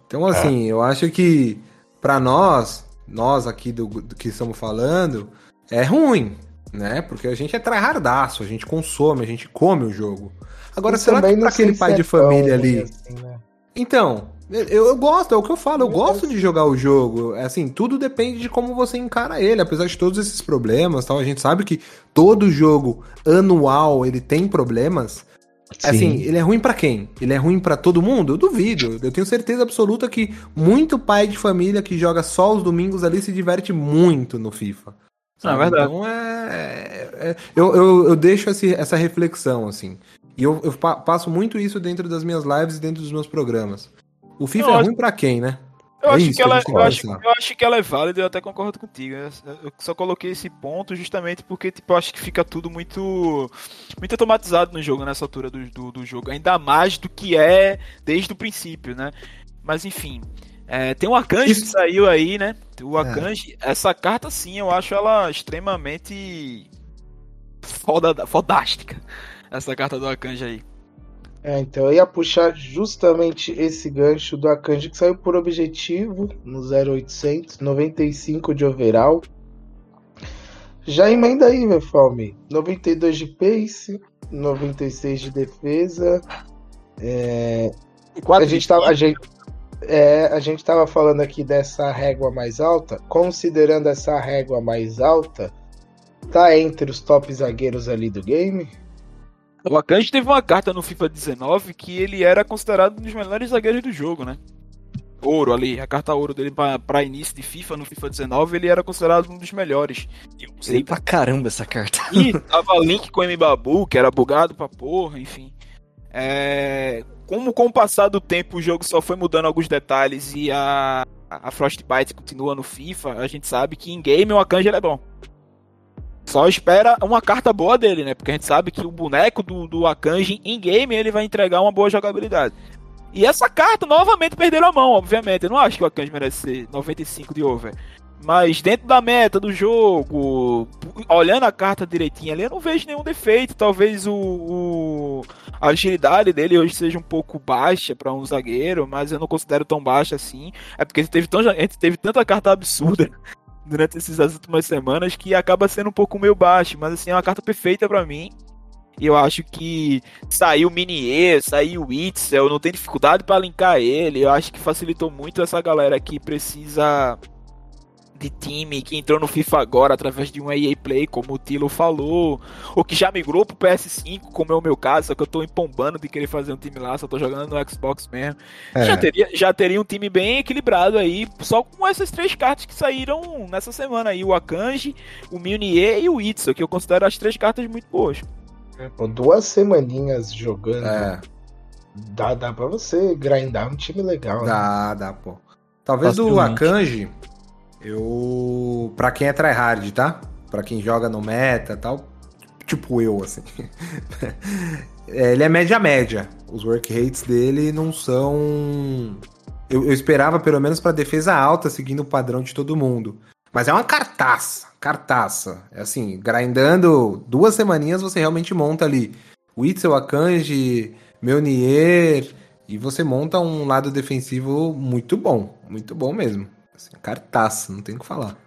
Então, assim, é. eu acho que para nós, nós aqui do, do, que estamos falando, é ruim, né? Porque a gente é tryhardaço, a gente consome, a gente come o jogo. Agora, será que pra aquele pai de é família ali. Assim, né? Então, eu, eu, gosto, é o que eu falo, eu gosto de jogar o jogo. É assim, tudo depende de como você encara ele, apesar de todos esses problemas, tal. A gente sabe que todo jogo anual ele tem problemas. Sim. Assim, ele é ruim para quem? Ele é ruim para todo mundo? Eu duvido. Eu tenho certeza absoluta que muito pai de família que joga só os domingos ali se diverte muito no FIFA. Ah, é verdade. Então é. é eu, eu, eu, deixo esse, essa reflexão, assim. E eu, eu passo muito isso dentro das minhas lives e dentro dos meus programas. O FIFA é acho... ruim pra quem, né? Eu, é acho que ela, eu, acho, eu acho que ela é válida, eu até concordo contigo. Eu só coloquei esse ponto justamente porque tipo, eu acho que fica tudo muito muito automatizado no jogo, nessa altura do, do, do jogo. Ainda mais do que é desde o princípio, né? Mas enfim. É, tem o Akanji Isso... que saiu aí, né? O Akanji, é. essa carta sim, eu acho ela extremamente foda, fodástica. Essa carta do Akanji aí. É, então eu ia puxar justamente esse gancho do Akanji que saiu por objetivo no 0800, 95 de overall. Já emenda aí, meu Falme. 92 de pace, 96 de defesa. É... a gente tava, a gente, é, a gente tava falando aqui dessa régua mais alta. Considerando essa régua mais alta, tá entre os top zagueiros ali do game? O Akanji teve uma carta no FIFA 19 que ele era considerado um dos melhores zagueiros do jogo, né? Ouro ali, a carta ouro dele para início de FIFA no FIFA 19, ele era considerado um dos melhores. Eu sei pra caramba essa carta. E tava Link com o Mbabu, que era bugado pra porra, enfim. É... Como com o passar do tempo o jogo só foi mudando alguns detalhes e a, a Frostbite continua no FIFA, a gente sabe que em game o Akanji é bom. Só espera uma carta boa dele, né? Porque a gente sabe que o boneco do, do Akanji em game ele vai entregar uma boa jogabilidade. E essa carta novamente perderam a mão, obviamente. Eu não acho que o Akanji merece ser 95 de over. Mas dentro da meta do jogo, olhando a carta direitinho ali, eu não vejo nenhum defeito. Talvez o, o a agilidade dele hoje seja um pouco baixa para um zagueiro, mas eu não considero tão baixa assim. É porque teve, tão, teve tanta carta absurda durante essas últimas semanas que acaba sendo um pouco meio baixo, mas assim, é uma carta perfeita para mim. Eu acho que saiu o Minier, saiu o Itzel, não tem dificuldade para linkar ele. Eu acho que facilitou muito essa galera que precisa de time que entrou no FIFA agora através de um EA Play, como o Tilo falou, ou que já migrou pro PS5, como é o meu caso, só que eu tô empombando de querer fazer um time lá, só tô jogando no Xbox mesmo. É. Já, teria, já teria um time bem equilibrado aí, só com essas três cartas que saíram nessa semana aí, o Akanji, o Milnier e o Itzel, que eu considero as três cartas muito boas. Pô, duas semaninhas jogando. É. Dá, dá pra você grindar um time legal. Dá, né? dá, pô. Talvez o Akanji, eu. Pra quem é tryhard, tá? Pra quem joga no meta tal. Tipo eu, assim. é, ele é média-média. Os work rates dele não são. Eu, eu esperava pelo menos para defesa alta, seguindo o padrão de todo mundo. Mas é uma cartaça, cartaça. É assim, grindando duas semaninhas você realmente monta ali Witzel, Akanji, Meunier, e você monta um lado defensivo muito bom, muito bom mesmo. Assim, cartaça, não tem o que falar.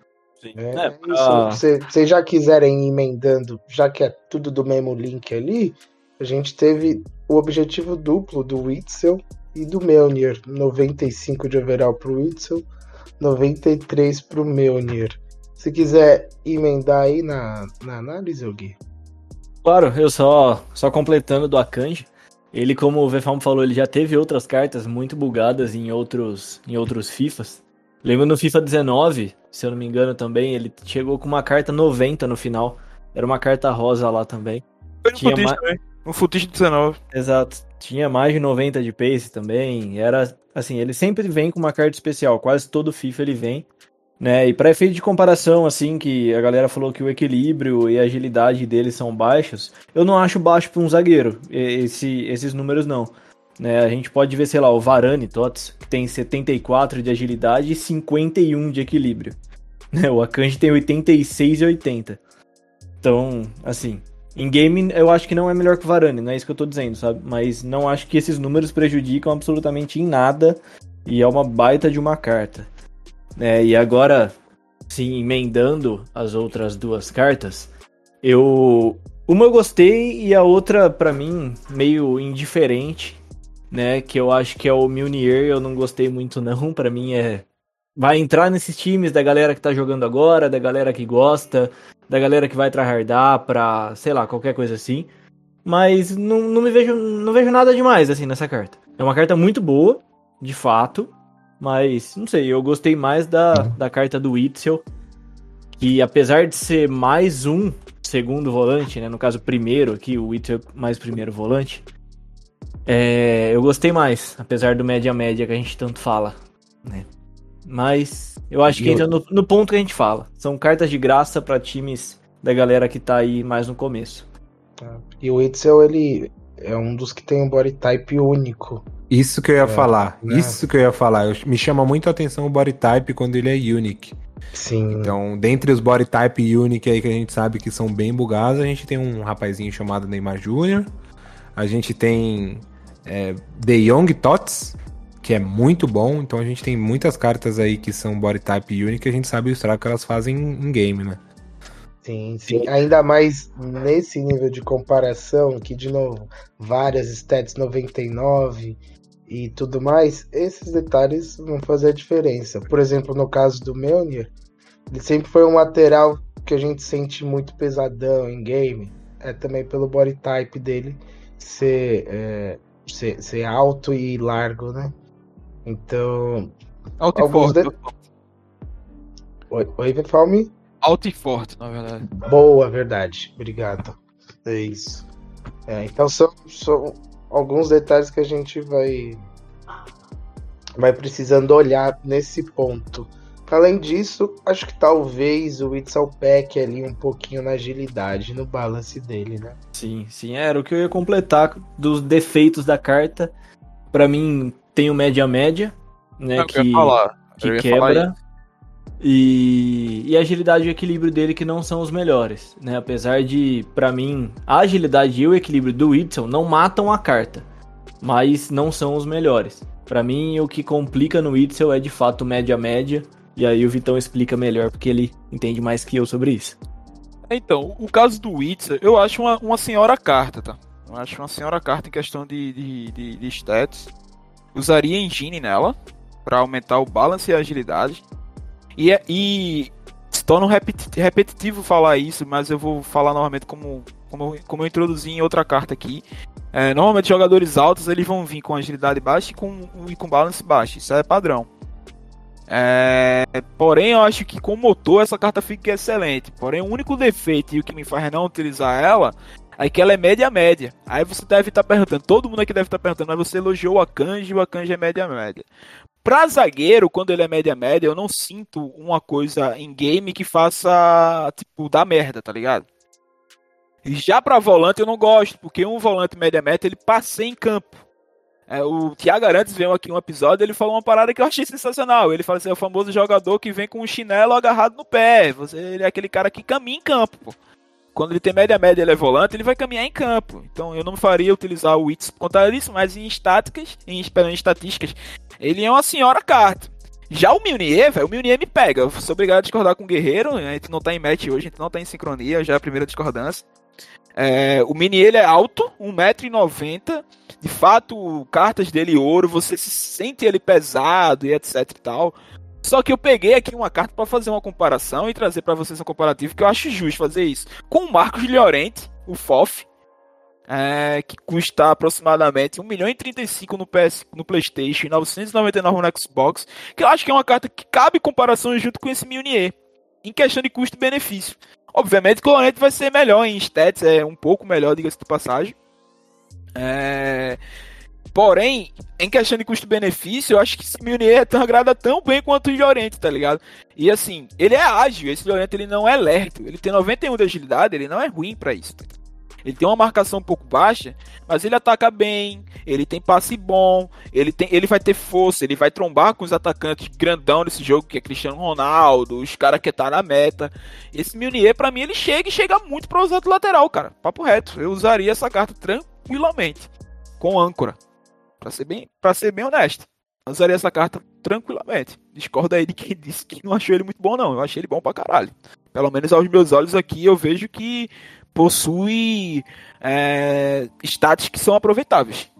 É, é, pra... Se vocês já quiserem ir emendando, já que é tudo do mesmo link ali, a gente teve o objetivo duplo do Witzel e do Melnier. 95 de overall pro Witzel, 93 pro Melnier. Se quiser emendar aí na, na análise, Gui. Claro, eu só, só completando do Akanji. Ele, como o Vefalm falou, ele já teve outras cartas muito bugadas em outros, em outros FIFAs. Lembro no FIFA 19, se eu não me engano também, ele chegou com uma carta 90 no final. Era uma carta rosa lá também. Foi no Tinha ma... também. No Futist 19. Exato. Tinha mais de 90 de pace também. Era assim, ele sempre vem com uma carta especial. Quase todo FIFA ele vem. Né? E para efeito de comparação, assim, que a galera falou que o equilíbrio e a agilidade dele são baixos, eu não acho baixo para um zagueiro, esse, esses números não. Né? A gente pode ver, sei lá, o Varane Tots, que tem 74 de agilidade e 51 de equilíbrio. Né? O Akanji tem 86 e 80. Então, assim, em game eu acho que não é melhor que o Varane, não é isso que eu tô dizendo, sabe? Mas não acho que esses números prejudicam absolutamente em nada e é uma baita de uma carta. É, e agora, sim, emendando as outras duas cartas, eu. Uma eu gostei e a outra, para mim, meio indiferente, né? Que eu acho que é o Milnier, eu não gostei muito, não. para mim é. Vai entrar nesses times da galera que tá jogando agora, da galera que gosta, da galera que vai tryhardar pra, sei lá, qualquer coisa assim. Mas não, não me vejo. Não vejo nada demais assim nessa carta. É uma carta muito boa, de fato. Mas, não sei, eu gostei mais da, da carta do Itzel, que apesar de ser mais um segundo volante, né? No caso, primeiro aqui, o Itzel mais primeiro volante. É, eu gostei mais, apesar do média-média que a gente tanto fala, né? Mas eu acho que entra no, no ponto que a gente fala. São cartas de graça para times da galera que tá aí mais no começo. Tá. E o Itzel, ele é um dos que tem um body type único. Isso que eu ia é, falar. Né? Isso que eu ia falar. Eu, me chama muito a atenção o body type quando ele é unique. Sim. Então, dentre os body type unique aí que a gente sabe que são bem bugados, a gente tem um rapazinho chamado Neymar Jr. A gente tem é, The Young Tots, que é muito bom. Então a gente tem muitas cartas aí que são body type unique, a gente sabe o estrago que elas fazem em game, né? Sim, sim. Ainda mais nesse nível de comparação, que de novo, várias stats 99 e tudo mais, esses detalhes vão fazer a diferença. Por exemplo, no caso do Melnier, ele sempre foi um lateral que a gente sente muito pesadão em game. É também pelo body type dele ser, é, ser, ser, alto e largo, né? Então. Alto e forte. De... Oi, oi, Falme? Alto e forte, na verdade. Boa, verdade. Obrigado. É isso. É, então são, são alguns detalhes que a gente vai vai precisando olhar nesse ponto. Além disso, acho que talvez o Itzel Pack ali um pouquinho na agilidade, no balance dele, né? Sim, sim, era o que eu ia completar dos defeitos da carta. Para mim, tem o média-média, né? Eu que, que quebra. E, e a agilidade e o equilíbrio dele que não são os melhores, né? Apesar de, para mim, a agilidade e o equilíbrio do Whitson não matam a carta, mas não são os melhores. Para mim, o que complica no Whitson é de fato média-média, e aí o Vitão explica melhor porque ele entende mais que eu sobre isso. Então, o caso do Whitson, eu acho uma, uma senhora carta, tá? Eu acho uma senhora carta em questão de, de, de, de. Usaria engine nela para aumentar o balance e a agilidade. E, é, e se torna repetitivo falar isso, mas eu vou falar novamente como, como, como eu introduzi em outra carta aqui. É, normalmente jogadores altos eles vão vir com agilidade baixa e com, e com balance baixo, isso é padrão. É, porém, eu acho que com motor essa carta fica excelente. Porém, o único defeito e o que me faz não utilizar ela é que ela é média-média. Aí você deve estar perguntando, todo mundo aqui deve estar perguntando, mas você elogiou o Akanji e o Akanji é média-média. Pra zagueiro, quando ele é média-média, eu não sinto uma coisa em game que faça, tipo, dar merda, tá ligado? E já pra volante eu não gosto, porque um volante média-média ele passeia em campo. É, o Thiago Arantes veio aqui um episódio, ele falou uma parada que eu achei sensacional. Ele fala assim, é o famoso jogador que vem com um chinelo agarrado no pé. Você, ele é aquele cara que caminha em campo, pô. Quando ele tem média-média ele é volante, ele vai caminhar em campo. Então eu não faria utilizar o Wits por conta disso, mas em estáticas, em, em estatísticas, ele é uma senhora carta. Já o Milnier, velho, o Milnier me pega. Eu sou obrigado a discordar com o Guerreiro. A gente não tá em match hoje, a gente não tá em sincronia, já é a primeira discordância. É, o Mini ele é alto, 1,90m. De fato, cartas dele ouro, você se sente ele pesado e etc e tal. Só que eu peguei aqui uma carta para fazer uma comparação e trazer para vocês um comparativo que eu acho justo fazer isso. Com o Marcos Llorente, o FOF, é, que custa aproximadamente 1 milhão e 35 no PS, no PlayStation e 999 no Xbox, que eu acho que é uma carta que cabe comparação junto com esse Mjolnir, em questão de custo-benefício. Obviamente Lorente vai ser melhor em stats, é um pouco melhor, diga-se de passagem. É... Porém, em questão de custo-benefício, eu acho que esse Mjolnir agrada tão bem quanto o Llorente, tá ligado? E assim, ele é ágil, esse Llorente ele não é lerdo, ele tem 91 de agilidade, ele não é ruim para isso. Tá? Ele tem uma marcação um pouco baixa, mas ele ataca bem, ele tem passe bom, ele, tem, ele vai ter força, ele vai trombar com os atacantes grandão desse jogo, que é Cristiano Ronaldo, os caras que tá na meta. Esse Milnier, para mim, ele chega e chega muito pra usar do lateral, cara. Papo reto. Eu usaria essa carta tranquilamente. Com âncora. Pra ser bem, pra ser bem honesto. Usaria essa carta tranquilamente. Discorda aí de quem disse que não achou ele muito bom, não. Eu achei ele bom pra caralho. Pelo menos aos meus olhos aqui, eu vejo que possui é, que são aproveitáveis.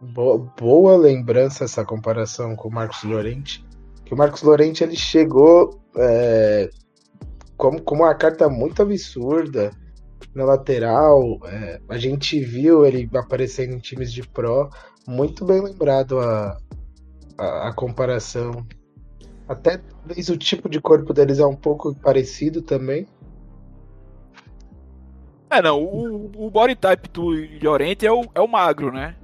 Boa, boa, lembrança essa comparação com o Marcos Lorente. Que o Marcos Lorente ele chegou é, como, como uma carta muito absurda na lateral. É, a gente viu ele aparecendo em times de pro. Muito bem lembrado a, a, a comparação. Até talvez o tipo de corpo deles é um pouco parecido também. É, não, o, o body type do Llorente é o, é o magro, né?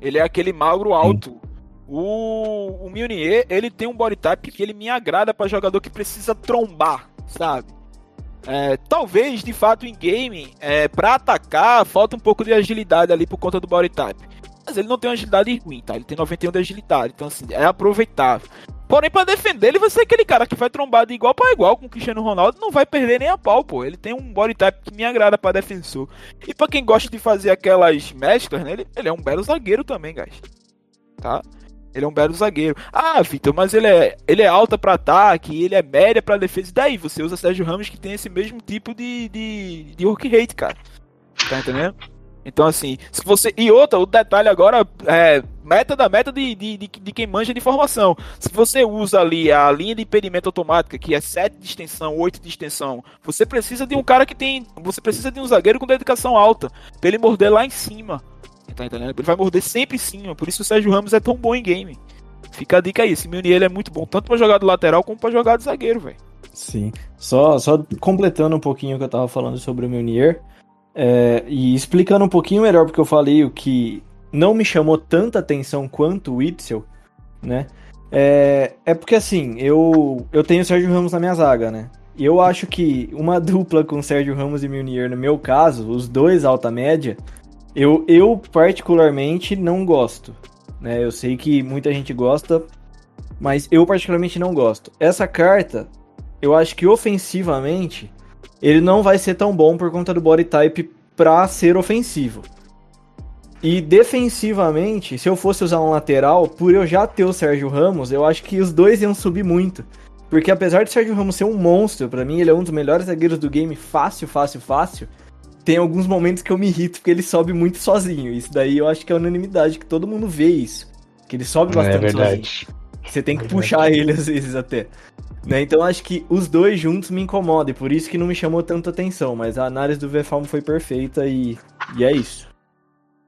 Ele é aquele magro alto. O, o ele tem um body type que ele me agrada para jogador que precisa trombar, sabe? É, talvez, de fato, em game, é, para atacar, falta um pouco de agilidade ali por conta do body type. Mas ele não tem uma agilidade ruim, tá? Ele tem 91 de agilidade, então assim, é aproveitável. Porém, para defender, ele vai ser aquele cara que vai trombar de igual para igual com o Cristiano Ronaldo, não vai perder nem a pau, pô. Ele tem um body type que me agrada para defensor. E para quem gosta de fazer aquelas mesclas, né, ele, ele é um belo zagueiro também, guys. Tá? Ele é um belo zagueiro. Ah, Vitor, mas ele é, ele é alta para ataque, ele é média para defesa. E daí você usa Sérgio Ramos que tem esse mesmo tipo de, de, de work rate, cara. Tá entendendo? Então, assim, se você. E outra, o detalhe agora é meta da meta de, de, de, de, quem manja de informação. Se você usa ali a linha de impedimento automática, que é 7 de extensão, 8 de extensão, você precisa de um cara que tem. Você precisa de um zagueiro com dedicação alta. Pra ele morder lá em cima. Tá entendendo? Ele vai morder sempre em cima. Por isso o Sérgio Ramos é tão bom em game. Fica a dica aí. Esse Milnier é muito bom, tanto para jogar do lateral como para jogar de zagueiro, velho. Sim. Só, só completando um pouquinho o que eu tava falando sobre o Milnier. É, e explicando um pouquinho melhor, porque eu falei o que não me chamou tanta atenção quanto o Itzel, né? É, é porque assim, eu, eu tenho o Sérgio Ramos na minha zaga, né? E eu acho que uma dupla com Sérgio Ramos e Milnier, no meu caso, os dois alta média, eu, eu particularmente não gosto. Né? Eu sei que muita gente gosta, mas eu particularmente não gosto. Essa carta, eu acho que ofensivamente, ele não vai ser tão bom por conta do body type pra ser ofensivo. E defensivamente, se eu fosse usar um lateral, por eu já ter o Sérgio Ramos, eu acho que os dois iam subir muito. Porque apesar de Sérgio Ramos ser um monstro, para mim ele é um dos melhores zagueiros do game, fácil, fácil, fácil. Tem alguns momentos que eu me irrito porque ele sobe muito sozinho. Isso daí eu acho que é unanimidade, que todo mundo vê isso. Que ele sobe é bastante é sozinho. Você tem que é puxar ele às vezes até. Né? Então acho que os dois juntos me incomodam, e por isso que não me chamou tanta atenção, mas a análise do VFalm foi perfeita e, e é isso.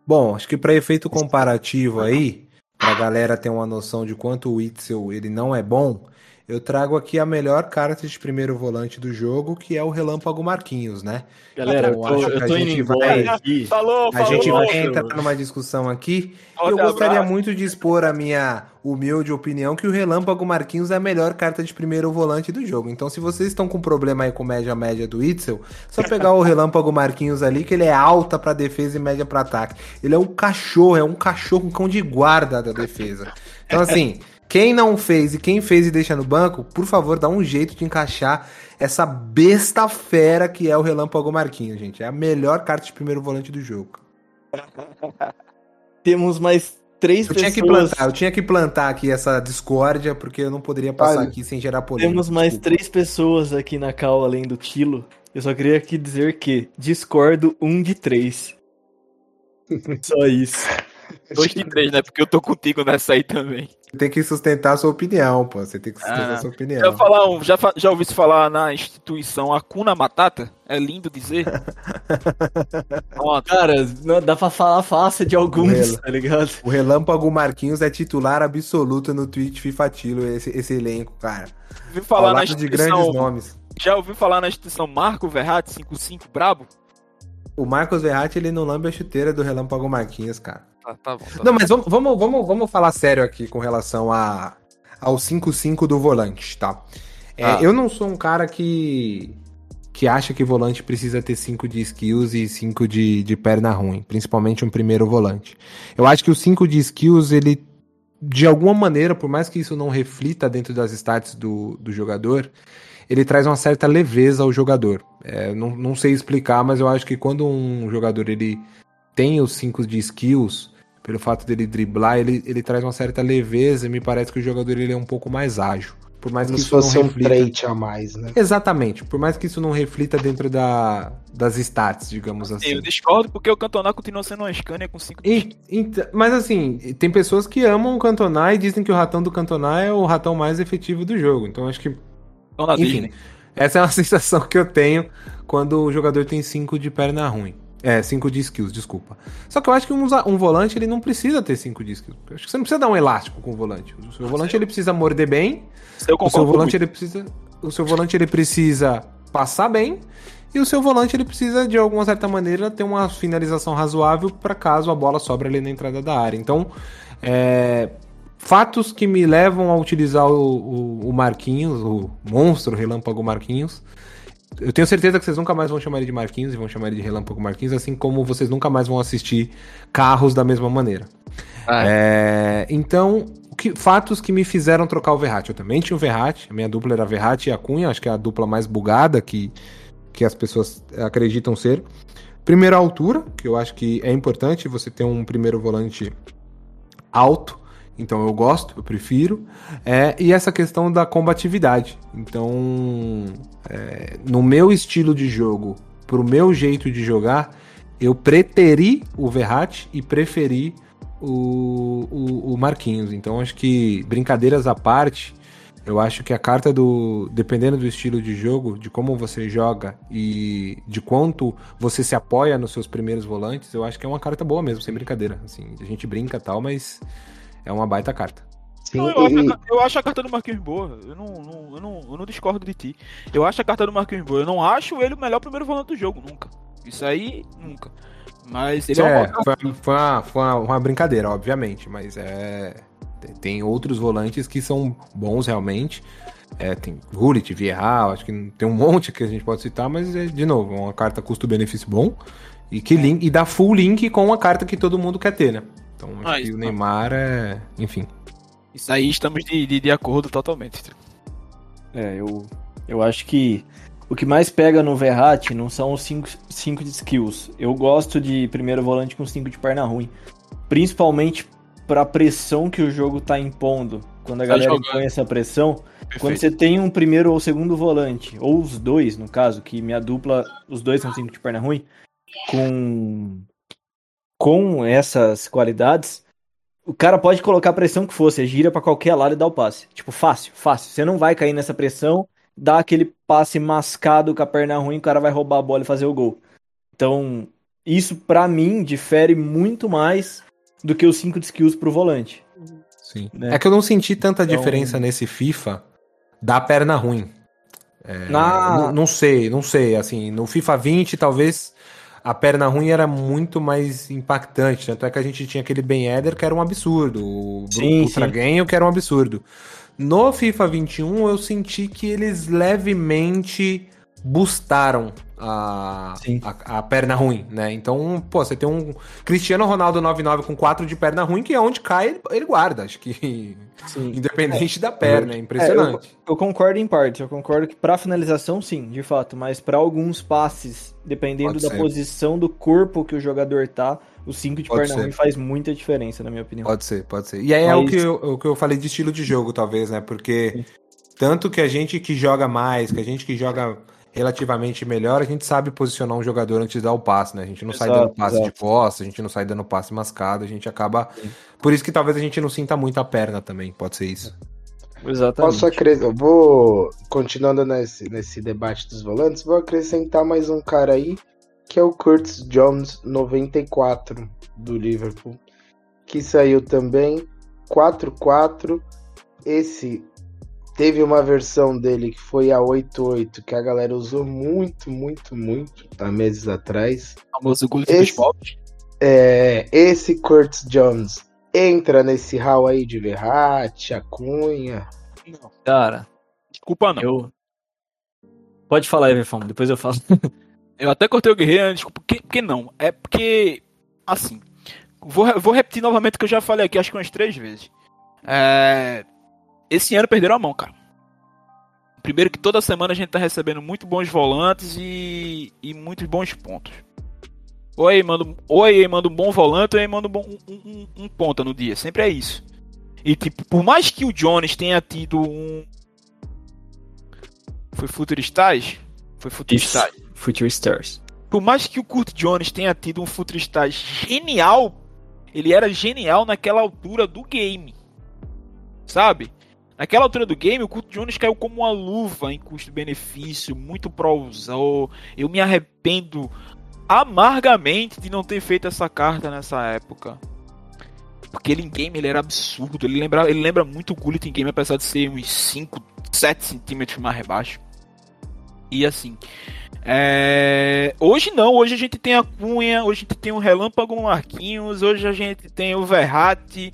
Bom, acho que para efeito comparativo aí, pra galera ter uma noção de quanto o Itzel ele não é bom, eu trago aqui a melhor carta de primeiro volante do jogo, que é o Relâmpago Marquinhos, né? Galera, então, eu, tô, eu tô a gente vai, aqui. Falou, a gente vai entrar numa discussão aqui. e eu gostaria abraço. muito de expor a minha humilde opinião que o Relâmpago Marquinhos é a melhor carta de primeiro volante do jogo. Então, se vocês estão com problema aí com média média do Itzel, só pegar o Relâmpago Marquinhos ali, que ele é alta para defesa e média para ataque. Ele é um cachorro, é um cachorro, um cão de guarda da defesa. Então, assim. Quem não fez e quem fez e deixa no banco, por favor, dá um jeito de encaixar essa besta fera que é o Relâmpago Marquinhos, gente. É a melhor carta de primeiro volante do jogo. Temos mais três eu pessoas. Tinha que plantar, eu tinha que plantar aqui essa discórdia, porque eu não poderia passar Olha, aqui sem gerar polêmica. Temos mais desculpa. três pessoas aqui na cal, além do Tilo. Eu só queria aqui dizer que discordo um de três. Só isso. Dois de três, né? Porque eu tô contigo nessa aí também. Tem que sustentar a sua opinião, pô. Você tem que sustentar ah, a sua opinião. Já, falar, já, já ouviu se falar na instituição Acuna Matata? É lindo dizer. Cara, não, dá pra falar fácil de alguns, tá ligado? O Relâmpago Marquinhos é titular absoluto no Twitch FIFA Tilo, esse, esse elenco, cara. Ouviu falar na instituição, de grandes nomes. Já ouviu falar na instituição Marco Verratti 55 Brabo? O Marcos Verratti, ele não lambe a chuteira do Relâmpago Marquinhos, cara. Tá, tá bom, tá não, mas vamos, vamos, vamos, vamos falar sério aqui com relação a, ao 5-5 do volante, tá? É, ah. Eu não sou um cara que, que acha que volante precisa ter 5 de skills e 5 de, de perna ruim, principalmente um primeiro volante. Eu acho que o 5 de skills, ele, de alguma maneira, por mais que isso não reflita dentro das stats do, do jogador, ele traz uma certa leveza ao jogador. É, não, não sei explicar, mas eu acho que quando um jogador ele tem os 5 de skills, pelo fato dele driblar, ele, ele traz uma certa leveza e me parece que o jogador ele é um pouco mais ágil. Por mais Como que isso fosse não reflita... um trait a mais, né? Exatamente. Por mais que isso não reflita dentro da, das stats, digamos assim. Eu discordo porque o Cantona continua sendo uma Scania com 5 Mas assim, tem pessoas que amam o Cantona e dizem que o ratão do Cantona é o ratão mais efetivo do jogo. Então acho que. Enfim, Disney. essa é uma sensação que eu tenho quando o jogador tem 5 de perna ruim. É, 5 de skills, desculpa. Só que eu acho que um, um volante ele não precisa ter 5 de skills. Eu acho que você não precisa dar um elástico com o volante. O seu volante ele precisa morder bem. O seu volante ele precisa. O seu volante ele precisa passar bem. E o seu volante ele precisa, de alguma certa maneira, ter uma finalização razoável para caso a bola sobre ali na entrada da área. Então, é, fatos que me levam a utilizar o, o, o Marquinhos, o monstro relâmpago Marquinhos, eu tenho certeza que vocês nunca mais vão chamar ele de Marquinhos e vão chamar ele de Relâmpago Marquinhos, assim como vocês nunca mais vão assistir carros da mesma maneira. Ah, é. É, então, que, fatos que me fizeram trocar o Verratti. Eu também tinha o Verratti, a minha dupla era Verratti e a Cunha, acho que é a dupla mais bugada que, que as pessoas acreditam ser. Primeiro, a altura, que eu acho que é importante você ter um primeiro volante alto. Então eu gosto, eu prefiro. É, e essa questão da combatividade. Então, é, no meu estilo de jogo, pro meu jeito de jogar, eu preteri o Verratti e preferi o, o, o Marquinhos. Então acho que, brincadeiras à parte, eu acho que a carta do. Dependendo do estilo de jogo, de como você joga e de quanto você se apoia nos seus primeiros volantes, eu acho que é uma carta boa mesmo, sem brincadeira. Assim, a gente brinca tal, mas é uma baita carta. Sim, não, eu, e... acho a, eu, acho a, carta do Marquinhos boa. Eu não, não, eu, não, eu não discordo de ti. Eu acho a carta do Marquinhos boa. Eu não acho ele o melhor primeiro volante do jogo, nunca. Isso aí, nunca. Mas ele é, é uma... foi, foi, uma, foi uma, uma, brincadeira, obviamente. Mas é. Tem outros volantes que são bons realmente. É, tem Gullit, Vieira, acho que tem um monte que a gente pode citar, mas é, de novo, uma carta custo-benefício bom. E que link, e dá full link com a carta que todo mundo quer ter, né? Então acho ah, que o tá. Neymar é. Enfim. Isso aí estamos de, de, de acordo totalmente. É, eu, eu acho que o que mais pega no Verratti não são os 5 de skills. Eu gosto de primeiro volante com 5 de perna ruim. Principalmente para a pressão que o jogo tá impondo. Quando a tá galera impõe essa pressão, Perfeito. quando você tem um primeiro ou segundo volante, ou os dois, no caso, que minha dupla, os dois são 5 de perna ruim, com com essas qualidades, o cara pode colocar a pressão que for, você gira para qualquer lado e dá o passe. Tipo, fácil, fácil. Você não vai cair nessa pressão, dá aquele passe mascado com a perna ruim, o cara vai roubar a bola e fazer o gol. Então, isso para mim difere muito mais do que os 5 de skills pro volante. Sim. Né? É que eu não senti tanta então... diferença nesse FIFA da perna ruim. É, Na... não, não sei, não sei. Assim, no FIFA 20 talvez a perna ruim era muito mais impactante. Tanto é que a gente tinha aquele Ben Eder que era um absurdo. O sim, que era um absurdo. No FIFA 21 eu senti que eles levemente bustaram a, a, a, perna ruim, né? Então, pô, você tem um Cristiano Ronaldo 99 com 4 de perna ruim, que é onde cai, ele, ele guarda. Acho que sim. independente é. da perna, é impressionante. É, eu, eu, concordo em parte, eu concordo que para finalização, sim, de fato, mas para alguns passes, dependendo Pode da ser. posição do corpo que o jogador tá, o 5 de pode perna ser. ruim faz muita diferença, na minha opinião. Pode ser, pode ser. E aí mas... é o que, eu, o que eu falei de estilo de jogo, talvez, né? Porque sim. tanto que a gente que joga mais, que a gente que joga relativamente melhor, a gente sabe posicionar um jogador antes de dar o passe, né? A gente não exato, sai dando passe exato. de costa, a gente não sai dando passe mascado, a gente acaba. Sim. Por isso que talvez a gente não sinta muito a perna também, pode ser isso. Exatamente. Posso acrescentar, eu vou, continuando nesse, nesse debate dos volantes, vou acrescentar mais um cara aí, que é o Curtis Jones 94 do Liverpool, que saiu também 4-4. Esse teve uma versão dele que foi a 88, que a galera usou muito, muito, muito há meses atrás. O famoso esse, é, esse Curtis Jones entra nesse hall aí de Verratti, Acunha? Cara, desculpa não. Eu... Pode falar, Everfão, depois eu falo. eu até cortei o Guerreiro, desculpa, porque, porque não. É porque, assim, vou, vou repetir novamente o que eu já falei aqui, acho que umas três vezes. É... Esse ano perderam a mão, cara. Primeiro que toda semana a gente tá recebendo muito bons volantes e, e muitos bons pontos. Ou aí manda, ou aí manda um bom volante, ou aí manda um, bom, um, um, um ponta no dia. Sempre é isso. E tipo, por mais que o Jones tenha tido um. Foi Future Stars? Foi Future Stars. Future Stars. Por mais que o Kurt Jones tenha tido um Future Stars genial, ele era genial naquela altura do game. Sabe? Naquela altura do game, o Kurt Jones caiu como uma luva em custo-benefício, muito pro Eu me arrependo amargamente de não ter feito essa carta nessa época. Porque ele em game ele era absurdo. Ele lembra, ele lembra muito o Gullit em game, apesar de ser uns 5, 7 centímetros mais baixo. E assim. É... Hoje não, hoje a gente tem a Cunha, hoje a gente tem o Relâmpago Marquinhos, hoje a gente tem o Verratti,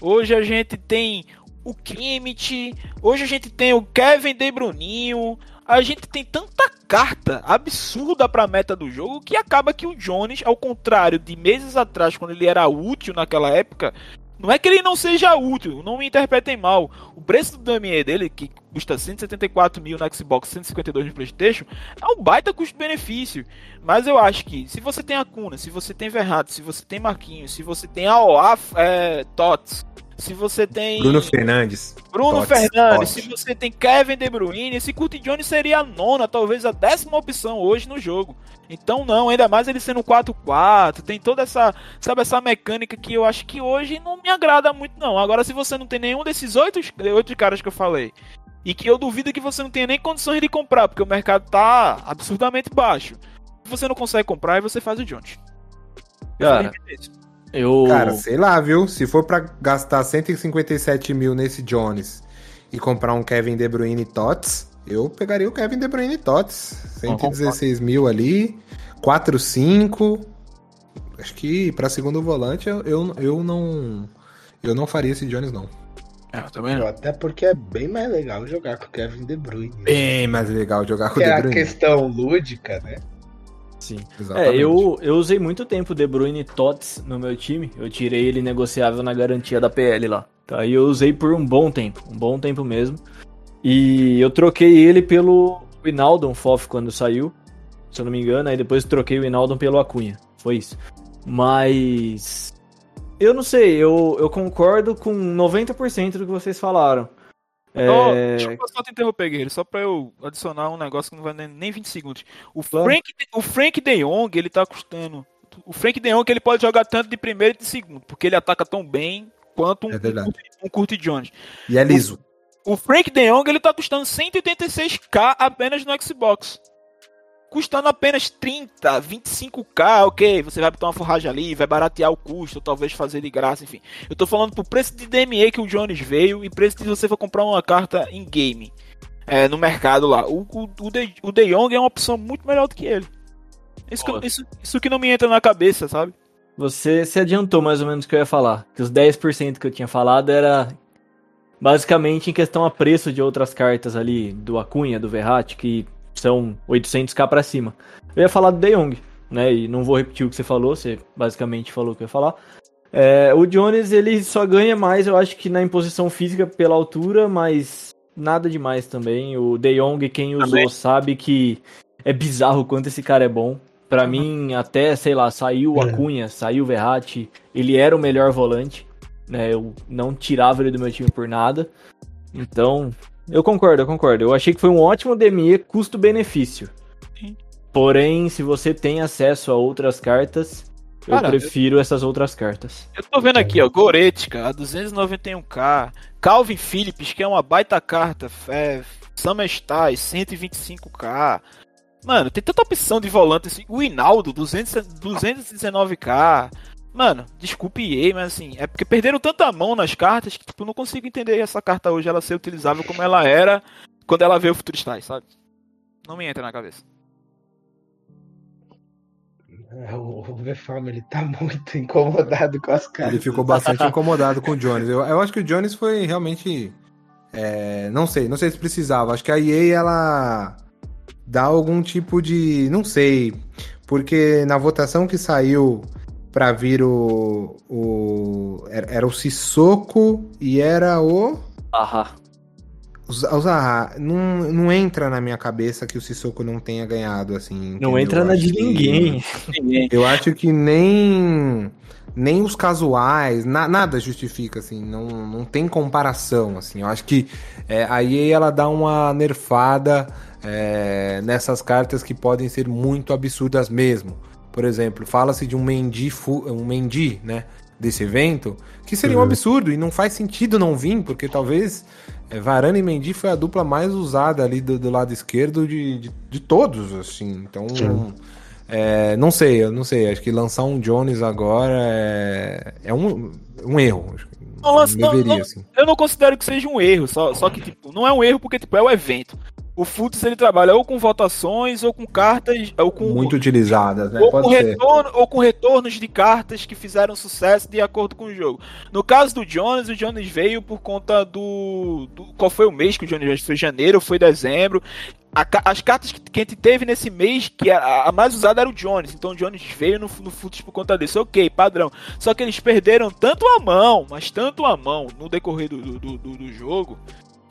hoje a gente tem o Kimmich, hoje a gente tem o Kevin De Bruninho, a gente tem tanta carta absurda pra meta do jogo que acaba que o Jones, ao contrário de meses atrás, quando ele era útil naquela época, não é que ele não seja útil, não me interpretem mal. O preço do Damier dele, que custa 174 mil no Xbox, 152 no Playstation, é um baita custo-benefício. Mas eu acho que se você tem a Cuna, se você tem Verratti, se você tem Marquinhos, se você tem AOA é, Tots, se você tem. Bruno Fernandes. Bruno Tots, Fernandes. Tots. Se você tem Kevin De Bruyne, esse Curtis Jones seria a nona, talvez a décima opção hoje no jogo. Então não, ainda mais ele sendo 4-4, tem toda essa, sabe, essa mecânica que eu acho que hoje não me agrada muito não. Agora se você não tem nenhum desses oito, oito caras que eu falei, e que eu duvido que você não tenha nem condições de comprar, porque o mercado tá absurdamente baixo. Se você não consegue comprar, aí você faz o Jones. Cara, eu... Cara, sei lá, viu? Se for para gastar 157 mil nesse Jones e comprar um Kevin De Bruyne Tots, eu pegaria o Kevin De Bruyne Tots. 116 mil ali, 4, 5. Acho que para segundo volante eu, eu, eu não eu não faria esse Jones não. É, eu também não. Até porque é bem mais legal jogar com o Kevin De Bruyne. Bem mais legal jogar com o De Bruyne. É a questão lúdica, né? Sim. Exatamente. É, eu, eu usei muito tempo De Bruyne Tots no meu time. Eu tirei ele negociável na garantia da PL lá. Tá? E eu usei por um bom tempo, um bom tempo mesmo. E eu troquei ele pelo Inaldon Fof quando saiu, se eu não me engano. Aí depois troquei o Inaldon pelo Acunha. Foi isso. Mas. Eu não sei, eu, eu concordo com 90% do que vocês falaram. É... deixa eu só te interromper, Guerreiro, só pra eu adicionar um negócio que não vai nem 20 segundos. O Frank, o Frank De Jong, ele tá custando. O Frank De Jong, ele pode jogar tanto de primeiro e de segundo, porque ele ataca tão bem quanto um, é um, um Curti Jones. E é liso. O, o Frank De Jong, ele tá custando 186k apenas no Xbox custando apenas 30, 25k, ok, você vai botar uma forragem ali, vai baratear o custo, talvez fazer de graça, enfim. Eu tô falando pro preço de DME que o Jones veio e preço de você for comprar uma carta em game, é, no mercado lá. O, o, o, De, o De Jong é uma opção muito melhor do que ele. Isso que, isso, isso que não me entra na cabeça, sabe? Você se adiantou mais ou menos o que eu ia falar. Que os 10% que eu tinha falado era basicamente em questão a preço de outras cartas ali, do Acunha, do Verratti, que são 800k para cima. Eu ia falar do De Jong, né? E não vou repetir o que você falou, você basicamente falou o que eu ia falar. É, o Jones, ele só ganha mais, eu acho que na imposição física pela altura, mas nada demais também. O De Jong, quem usou, também. sabe que é bizarro quanto esse cara é bom. Para uhum. mim, até, sei lá, saiu o é. Acunha, saiu o Verratti, ele era o melhor volante, né? Eu não tirava ele do meu time por nada. Então, eu concordo, eu concordo. Eu achei que foi um ótimo DME custo-benefício. Porém, se você tem acesso a outras cartas, Cara, eu prefiro eu... essas outras cartas. Eu tô vendo aqui, ó, Goretzka, a 291k, Calvin Phillips, que é uma baita carta, é, Summer Stars, 125k. Mano, tem tanta opção de volante assim. O Hinaldo, 219k. Mano, desculpe EA, mas assim, é porque perderam tanta mão nas cartas que tipo, eu não consigo entender essa carta hoje ela ser utilizável como ela era quando ela veio o Stars, sabe? Não me entra na cabeça. É, o VFAM, ele tá muito incomodado com as cartas. Ele ficou bastante incomodado com o Jones. Eu, eu acho que o Jones foi realmente. É, não sei, não sei se precisava. Acho que a EA ela dá algum tipo de. Não sei. Porque na votação que saiu para vir o. o era, era, o Sissoko e era o. Aham. O Zaha, não, não entra na minha cabeça que o Sissoko não tenha ganhado, assim. Não entendeu? entra na de ninguém. eu acho que nem nem os casuais, na, nada justifica, assim, não, não tem comparação, assim. Eu acho que é, a EA, ela dá uma nerfada é, nessas cartas que podem ser muito absurdas mesmo. Por exemplo, fala-se de um Mendy, um Mendy, né, desse evento, que seria um uhum. absurdo e não faz sentido não vir, porque talvez é, Varane e Mendy foi a dupla mais usada ali do, do lado esquerdo de, de, de, todos, assim. Então, é, não sei, eu não sei. Acho que lançar um Jones agora é, é um, um erro. Não, não, deveria, não, assim. Eu não considero que seja um erro, só, só que tipo, não é um erro porque tipo, é o evento o Futs ele trabalha ou com votações ou com cartas ou com muito utilizadas, né? Ou Pode com ser. retorno ou com retornos de cartas que fizeram sucesso de acordo com o jogo. No caso do Jones, o Jones veio por conta do, do qual foi o mês que o Jones veio? Foi janeiro, foi dezembro. A, as cartas que, que, a gente teve nesse mês, que a, a, mais usada era o Jones. Então o Jones veio no, no Futs por conta disso. Ok, padrão. Só que eles perderam tanto a mão, mas tanto a mão no decorrer do, do, do, do jogo,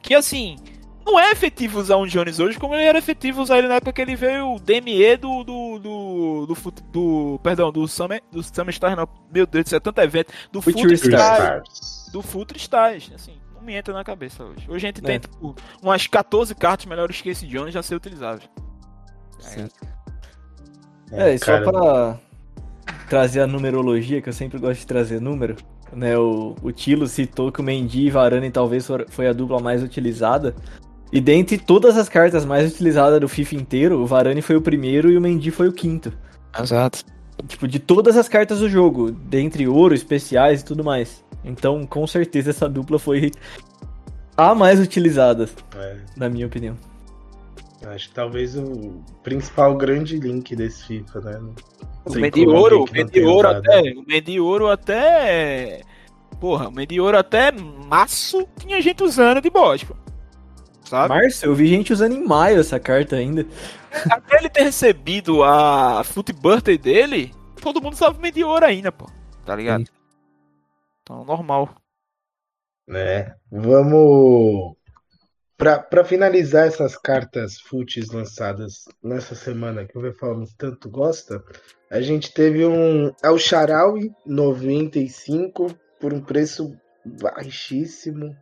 que assim, não é efetivo usar um Jones hoje como ele era efetivo usar ele na época que ele veio o DME do. do. do. do, do perdão, do Summer. Do Summer Stars, não. Meu Deus, isso é tanto evento. Do Future Stars. Do Future Stars, assim. Não me entra na cabeça hoje. Hoje a gente é. tem tipo, umas 14 cartas melhores que esse Jones já ser utilizável. Sim. É, é e só pra trazer a numerologia, que eu sempre gosto de trazer número. Né, o, o Tilo citou que o Mendy e Varane talvez foi a dupla mais utilizada. E dentre todas as cartas mais utilizadas do FIFA inteiro, o Varane foi o primeiro e o Mendy foi o quinto. Exato. Tipo, de todas as cartas do jogo, dentre ouro, especiais e tudo mais. Então, com certeza, essa dupla foi a mais utilizada, é. na minha opinião. Acho que talvez o principal grande link desse FIFA, né? O Mendy-Ouro, o Mendy-Ouro até, o até... Porra, o Mendy-Ouro até março tinha gente usando de bosta, pô sabe? Março, eu vi gente usando em maio essa carta ainda. Até ele ter recebido a Foot Birthday dele, todo mundo sabe meio de ouro ainda, pô. Tá ligado? Sim. Então, normal. É, vamos. Pra, pra finalizar essas cartas foots lançadas nessa semana que o Vefalmes tanto gosta, a gente teve um El Charaui 95 por um preço baixíssimo.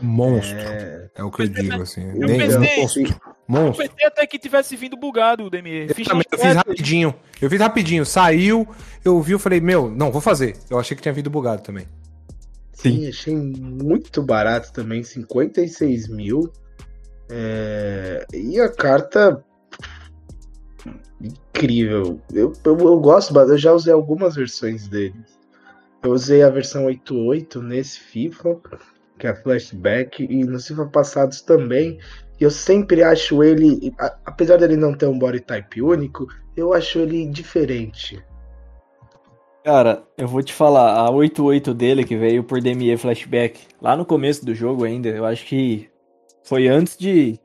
Monstro. É, é o que eu digo, assim. Eu Nem, pensei, eu monstro. Eu pensei até que tivesse vindo bugado o DME. Eu, fiz, também, eu fiz rapidinho. Eu fiz rapidinho. Saiu, eu vi, eu falei, meu, não, vou fazer. Eu achei que tinha vindo bugado também. Sim, Sim achei muito barato também, 56 mil. É... E a carta incrível. Eu, eu, eu gosto, eu já usei algumas versões deles. Eu usei a versão 88 nesse FIFA que é Flashback, e FIFA passados também. Eu sempre acho ele, apesar dele não ter um body type único, eu acho ele diferente. Cara, eu vou te falar, a 88 dele que veio por DME Flashback, lá no começo do jogo ainda, eu acho que foi antes de.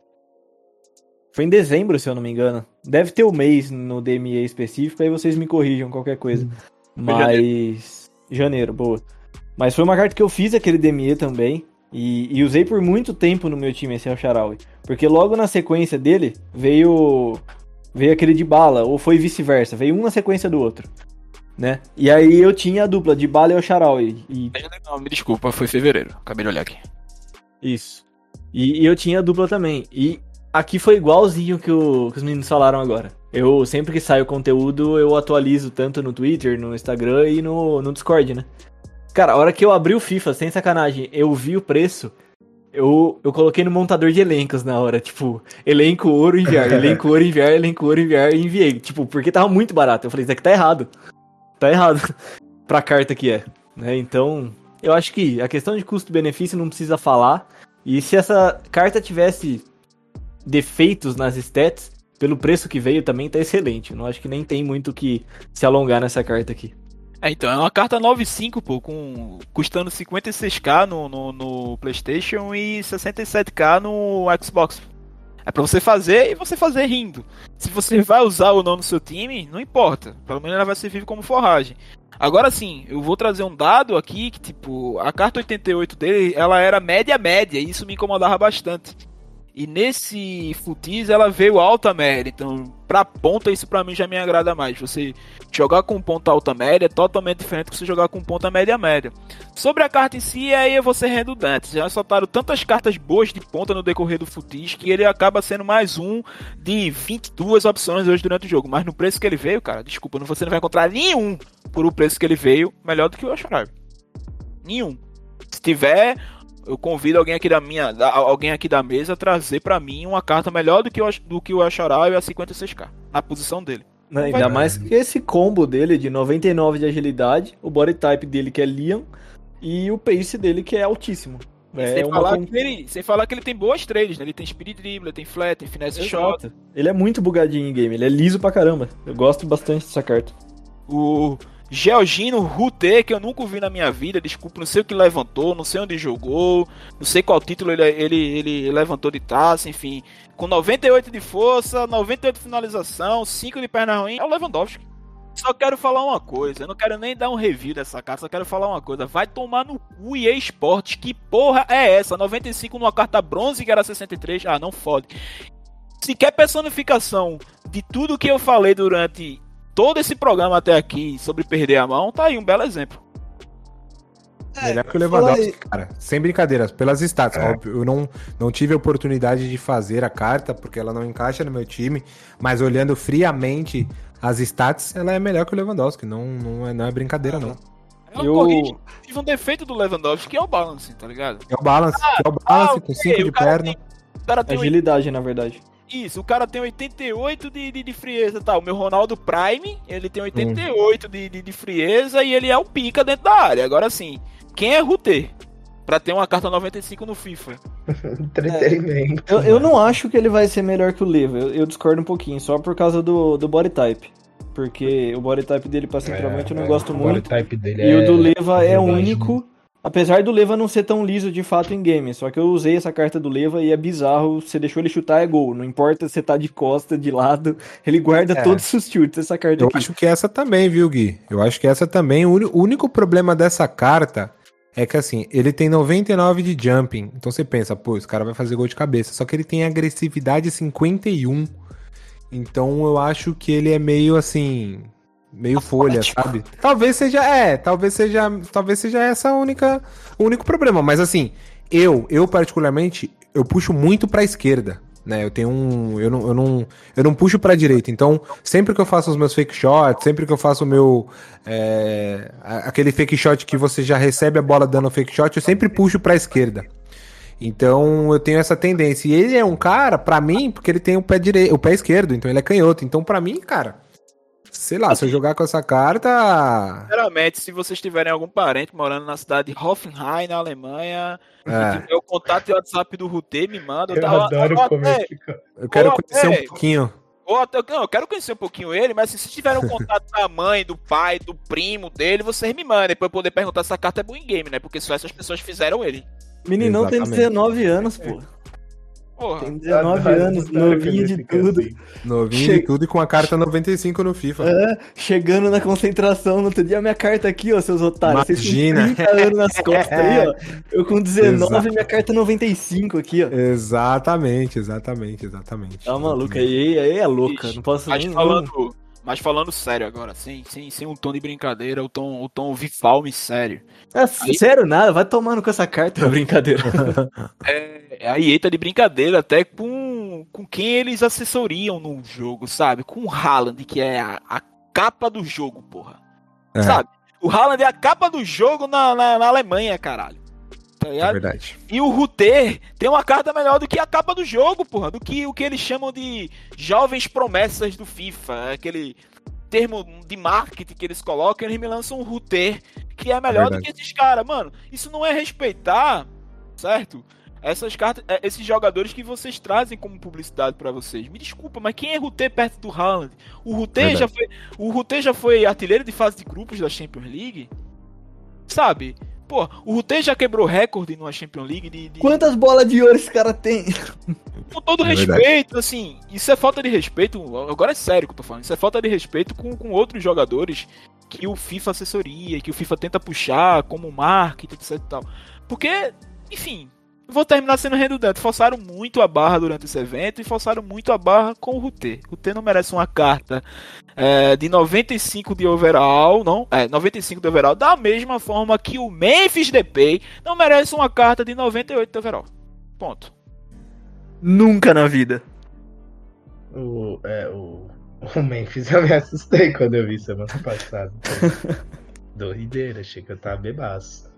Foi em dezembro, se eu não me engano. Deve ter o um mês no DME específico, aí vocês me corrijam qualquer coisa. Mas. Janeiro. janeiro, boa. Mas foi uma carta que eu fiz aquele DME também. E, e usei por muito tempo no meu time esse Al Porque logo na sequência dele veio. Veio aquele de bala, ou foi vice-versa. Veio um na sequência do outro. Né? E aí eu tinha a dupla de bala e o Sharawi. E... Não, me desculpa, foi fevereiro. Acabei de olhar aqui. Isso. E, e, eu tinha dupla também. E aqui foi igualzinho que, o, que os meninos falaram agora. Eu, sempre que saio conteúdo, eu atualizo tanto no Twitter, no Instagram e no, no Discord, né? Cara, a hora que eu abri o FIFA, sem sacanagem, eu vi o preço, eu, eu coloquei no montador de elencos na hora, tipo, elenco ouro enviar, elenco ouro enviar, elenco ouro enviar e enviei. Tipo, porque tava muito barato. Eu falei, isso aqui tá errado. Tá errado. pra carta que é. Né? Então, eu acho que a questão de custo-benefício não precisa falar. E se essa carta tivesse defeitos nas stats, pelo preço que veio também tá excelente. Não acho que nem tem muito que se alongar nessa carta aqui. É, então, é uma carta 9.5, pô, com, custando 56k no, no, no, PlayStation e 67k no Xbox. É pra você fazer e você fazer rindo. Se você vai usar ou não no seu time, não importa. Pelo menos ela vai servir como forragem. Agora sim, eu vou trazer um dado aqui que, tipo, a carta 88 dele, ela era média-média, e isso me incomodava bastante. E nesse futis ela veio alta média, então pra ponta isso pra mim já me agrada mais. Você jogar com ponta alta média é totalmente diferente do que você jogar com ponta média média. Sobre a carta em si, aí eu vou ser redundante. Já soltaram tantas cartas boas de ponta no decorrer do futis que ele acaba sendo mais um de 22 opções hoje durante o jogo. Mas no preço que ele veio, cara, desculpa, você não vai encontrar nenhum por o preço que ele veio melhor do que o Ashorai. Nenhum. Se tiver eu convido alguém aqui da minha, alguém aqui da mesa a trazer para mim uma carta melhor do que o, do que o e a 56k, na posição dele. Não, ainda mais que esse combo dele de 99 de agilidade, o body type dele que é Liam e o pace dele que é altíssimo. É sem, falar que ele, sem falar que ele tem boas trades, né? Ele tem speed dribble, ele tem flat, tem finesse Exato. shot. Ele é muito bugadinho em game, ele é liso pra caramba. Eu gosto bastante dessa carta. O Georgino Rute, que eu nunca vi na minha vida, desculpa, não sei o que levantou, não sei onde jogou, não sei qual título ele, ele, ele levantou de taça, enfim. Com 98 de força, 98 de finalização, 5 de perna ruim, é o Lewandowski. Só quero falar uma coisa, eu não quero nem dar um review dessa carta, só quero falar uma coisa. Vai tomar no cu EA Sports, que porra é essa? 95 numa carta bronze que era 63, ah, não fode. Se quer personificação de tudo que eu falei durante todo esse programa até aqui sobre perder a mão, tá aí um belo exemplo. É, Melhor que o Lewandowski, cara. Sem brincadeiras, pelas stats. É. Óbvio, eu não, não tive a oportunidade de fazer a carta, porque ela não encaixa no meu time, mas olhando friamente as stats, ela é melhor que o Lewandowski. Não, não, é, não é brincadeira, não. É eu tive um defeito do Lewandowski, que é o balance, tá ligado? É o balance, ah, é o balance ah, com 5 de perna. Tem, Agilidade, um... na verdade. Isso, o cara tem 88 de, de, de frieza, tá? O meu Ronaldo Prime, ele tem 88 hum. de, de, de frieza e ele é o pica dentro da área. Agora sim, quem é Ruter? Pra ter uma carta 95 no FIFA. Entretenimento. É, eu, eu não acho que ele vai ser melhor que o Leva. Eu, eu, discordo um pouquinho, só por causa do, do body type. Porque o body type dele pra centroavante é, eu não é, gosto muito. e é o do Leva é único. Apesar do Leva não ser tão liso de fato em game, só que eu usei essa carta do Leva e é bizarro, você deixou ele chutar é gol, não importa se você tá de costa, de lado, ele guarda é. todos os chutes, essa carta Eu aqui. acho que essa também, viu, Gui? Eu acho que essa também, o único problema dessa carta é que assim, ele tem 99 de jumping, então você pensa, pô, esse cara vai fazer gol de cabeça, só que ele tem agressividade 51, então eu acho que ele é meio assim, meio folha, sabe? Talvez seja, é, talvez seja, talvez seja essa única, o único problema, mas assim, eu, eu particularmente, eu puxo muito para esquerda, né? Eu tenho um, eu não, eu não, eu não puxo para direita. Então, sempre que eu faço os meus fake shots, sempre que eu faço o meu é, aquele fake shot que você já recebe a bola dando fake shot, eu sempre puxo para esquerda. Então eu tenho essa tendência. E ele é um cara, para mim, porque ele tem o pé direito, o pé esquerdo, então ele é canhoto. Então para mim, cara, Sei lá, se eu jogar com essa carta. Sinceramente, se vocês tiverem algum parente morando na cidade de Hoffenheim, na Alemanha, é. tiver o contato e WhatsApp do Rutê, me manda. Eu, eu adoro como até, Eu quero conhecer até, um pouquinho. Ou até, não, eu quero conhecer um pouquinho ele, mas se vocês tiverem o contato da mãe, do pai, do primo dele, vocês me mandem, pra eu poder perguntar se a carta é boa em game, né? Porque só essas pessoas fizeram ele. Meninão Exatamente. tem 19 anos, pô. Porra. Tem 19 anos, novinho de tudo. Assim. Novinho che... de tudo e com a carta 95 no FIFA. É, chegando na concentração, no outro dia a minha carta aqui, ó, seus otários. Imagina. Vocês 30 anos nas costas aí, ó. Eu com 19 Exato. minha carta 95 aqui, ó. Exatamente, exatamente, exatamente. Tá maluco, aí, aí é louca, não posso nem... Falando, mas falando sério agora, sem, sem, sem um tom de brincadeira, o tom, o tom Vifalme sério. É, aí... sério nada, vai tomando com essa carta, brincadeira. é a EA tá de brincadeira até com, com quem eles assessoriam no jogo, sabe? Com o Haaland, que é a, a capa do jogo, porra. É. Sabe? O Haaland é a capa do jogo na, na, na Alemanha, caralho. Tá é verdade. E o Ruter tem uma carta melhor do que a capa do jogo, porra. Do que o que eles chamam de jovens promessas do FIFA. Aquele termo de marketing que eles colocam, eles me lançam um Ruter que é melhor é do que esses caras. Mano, isso não é respeitar, certo? Essas cartas, é, esses jogadores que vocês trazem como publicidade para vocês. Me desculpa, mas quem é Ruter perto do Haaland? O Ruter já foi, o Ruter já foi artilheiro de fase de grupos da Champions League? Sabe? Pô, o Rutei já quebrou recorde numa Champions League de, de... Quantas bolas de ouro esse cara tem? Com todo é respeito, verdade. assim, isso é falta de respeito. Agora é sério que eu tô falando. Isso é falta de respeito com, com outros jogadores que o FIFA assessoria, que o FIFA tenta puxar como marketing, etc e tal. Porque, enfim, vou terminar sendo redundante. Forçaram muito a barra durante esse evento e forçaram muito a barra com o Rutê. O Rutê não merece uma carta é, de 95 de overall, não? É, 95 de overall, da mesma forma que o Memphis Depay não merece uma carta de 98 de overall. Ponto. Nunca na vida. O, é, o, o Memphis eu me assustei quando eu vi semana passada. Doideira, achei que eu tava bebaço.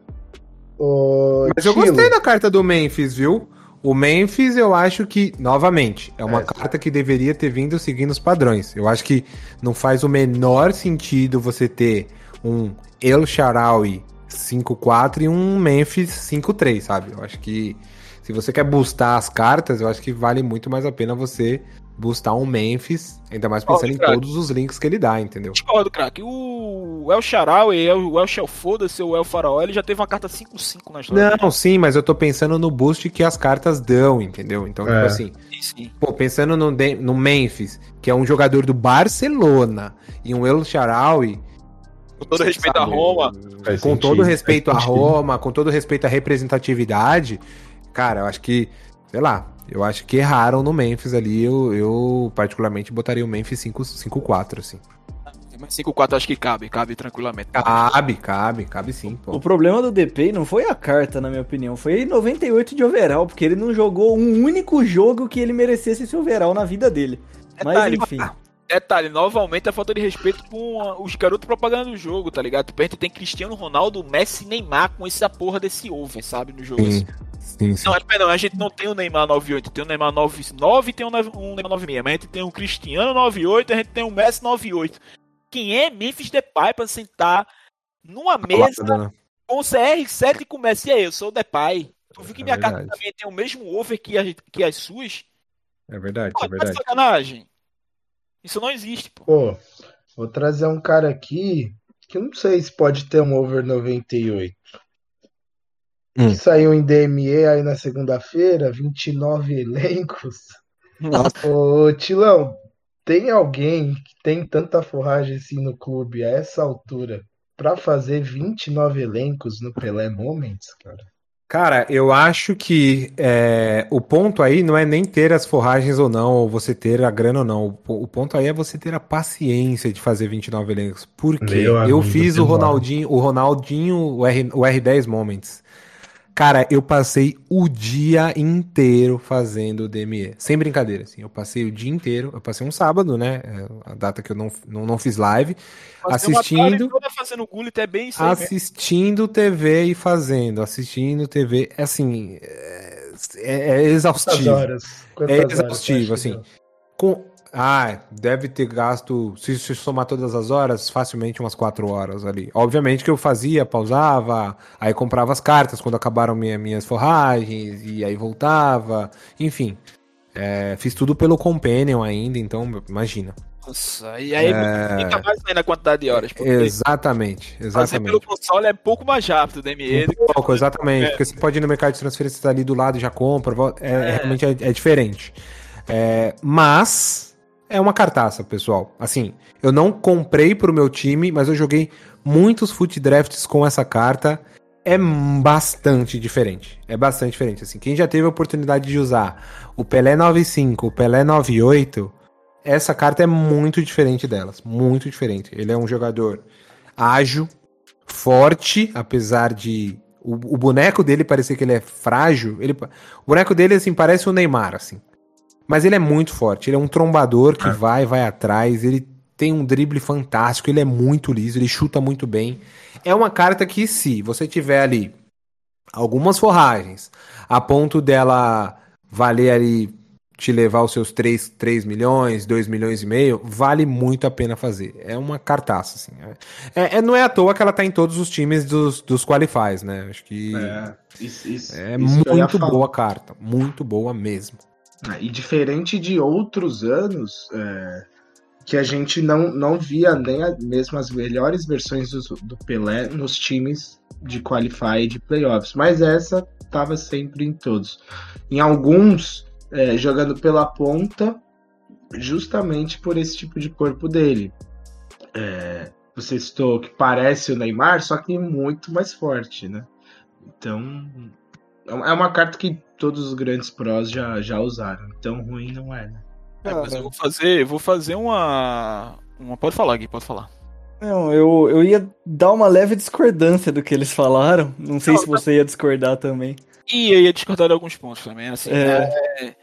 Mas eu gostei da carta do Memphis, viu? O Memphis, eu acho que, novamente, é uma é, carta que deveria ter vindo seguindo os padrões. Eu acho que não faz o menor sentido você ter um El Sharawi 5-4 e um Memphis 5-3, sabe? Eu acho que se você quer boostar as cartas, eu acho que vale muito mais a pena você boostar um Memphis, ainda mais pensando oh, em todos os links que ele dá, entendeu? Discordo, craque. O El Charaui, o El Shell Foda-se, o El Faraó, ele já teve uma carta 5-5 na história. Não, sim, mas eu tô pensando no boost que as cartas dão, entendeu? Então, tipo é. tipo assim, sim, sim. pô, pensando no, no Memphis, que é um jogador do Barcelona, e um El Charaui... Com todo respeito a Roma. Com sentido, todo respeito a Roma, com todo respeito à representatividade, cara, eu acho que, sei lá, eu acho que erraram no Memphis ali. Eu, eu particularmente botaria o Memphis 5-4, assim. Mas 5-4 acho que cabe, cabe tranquilamente. Cabe, cabe, cabe sim. Pô. O problema do DP não foi a carta, na minha opinião. Foi 98 de overall, porque ele não jogou um único jogo que ele merecesse esse overall na vida dele. Mas enfim. Detalhe, novamente a falta de respeito com os garotos propaganda do jogo, tá ligado? A gente tem Cristiano Ronaldo, Messi Neymar com essa porra desse over, sabe? No jogo. Sim. Assim. Sim, sim. Não, mas perdão, a gente não tem o Neymar 98, tem o Neymar 99 e tem um Neymar 96. Mas a gente tem o Cristiano 98 e a gente tem o Messi 98. Quem é Memphis Depay pra sentar numa mesa né? com o CR7 e com o Messi? E aí, eu sou o Depay. Tu viu que é minha verdade. carta também tem o mesmo over que, a, que as suas? É verdade, pô, é verdade. sacanagem. Isso não existe, pô. Pô, vou trazer um cara aqui que eu não sei se pode ter um over 98. Hum. Saiu em DME aí na segunda-feira, 29 elencos. Nossa. Ô, Tilão, tem alguém que tem tanta forragem assim no clube a essa altura para fazer 29 elencos no Pelé Moments, cara? Cara, eu acho que é, o ponto aí não é nem ter as forragens ou não, ou você ter a grana ou não. O, o ponto aí é você ter a paciência de fazer 29 elencos. Porque eu fiz o Ronaldinho, o Ronaldinho, o, R, o R10 Moments. Cara, eu passei o dia inteiro fazendo DME. Sem brincadeira, assim. Eu passei o dia inteiro. Eu passei um sábado, né? É, a data que eu não, não, não fiz live. assistindo. Fazendo gullet, é bem isso assistindo TV e fazendo. Assistindo TV. É assim. É, é exaustivo. Quantas horas? Quantas é exaustivo, horas, assim. Com, ah, deve ter gasto, se, se somar todas as horas, facilmente umas 4 horas ali. Obviamente que eu fazia, pausava, aí comprava as cartas quando acabaram minha, minhas forragens, e aí voltava, enfim. É, fiz tudo pelo Companion ainda, então imagina. Nossa, e aí é... fica mais ainda a quantidade de horas. Exatamente, exatamente. Fazer pelo console é pouco mais rápido, o DME. Um pouco, exatamente, é. porque você pode ir no mercado de transferência, tá ali do lado e já compra, é, é. realmente é, é diferente. É, mas é uma cartaça, pessoal. Assim, eu não comprei pro meu time, mas eu joguei muitos foot drafts com essa carta. É bastante diferente. É bastante diferente. Assim, quem já teve a oportunidade de usar o Pelé 95, o Pelé 98, essa carta é muito diferente delas. Muito diferente. Ele é um jogador ágil, forte, apesar de O, o, boneco dele parecia que ele é frágil. Ele, o boneco dele, assim, parece o Neymar, assim. Mas ele é muito forte. Ele é um trombador que é. vai, vai atrás. Ele tem um drible fantástico. Ele é muito liso. Ele chuta muito bem. É uma carta que, se você tiver ali algumas forragens a ponto dela valer ali te levar os seus 3, 3 milhões, 2 milhões e meio, vale muito a pena fazer. É uma cartaça, assim. É, é, não é à toa que ela tá em todos os times dos, dos qualifies, né? Acho que é, isso, isso, é isso muito boa carta. Muito boa mesmo. Ah, e diferente de outros anos, é, que a gente não, não via nem a, mesmo as melhores versões do, do Pelé nos times de qualify e de playoffs. Mas essa estava sempre em todos. Em alguns é, jogando pela ponta, justamente por esse tipo de corpo dele. É, você citou que parece o Neymar, só que muito mais forte, né? Então, é uma carta que todos os grandes prós já, já usaram. Então, ruim não é, né? É, mas eu vou fazer, vou fazer uma, uma. Pode falar, Gui, pode falar. Não, eu, eu ia dar uma leve discordância do que eles falaram. Não sei não, se você ia discordar também. E eu ia discordar de alguns pontos também. Assim, é... É...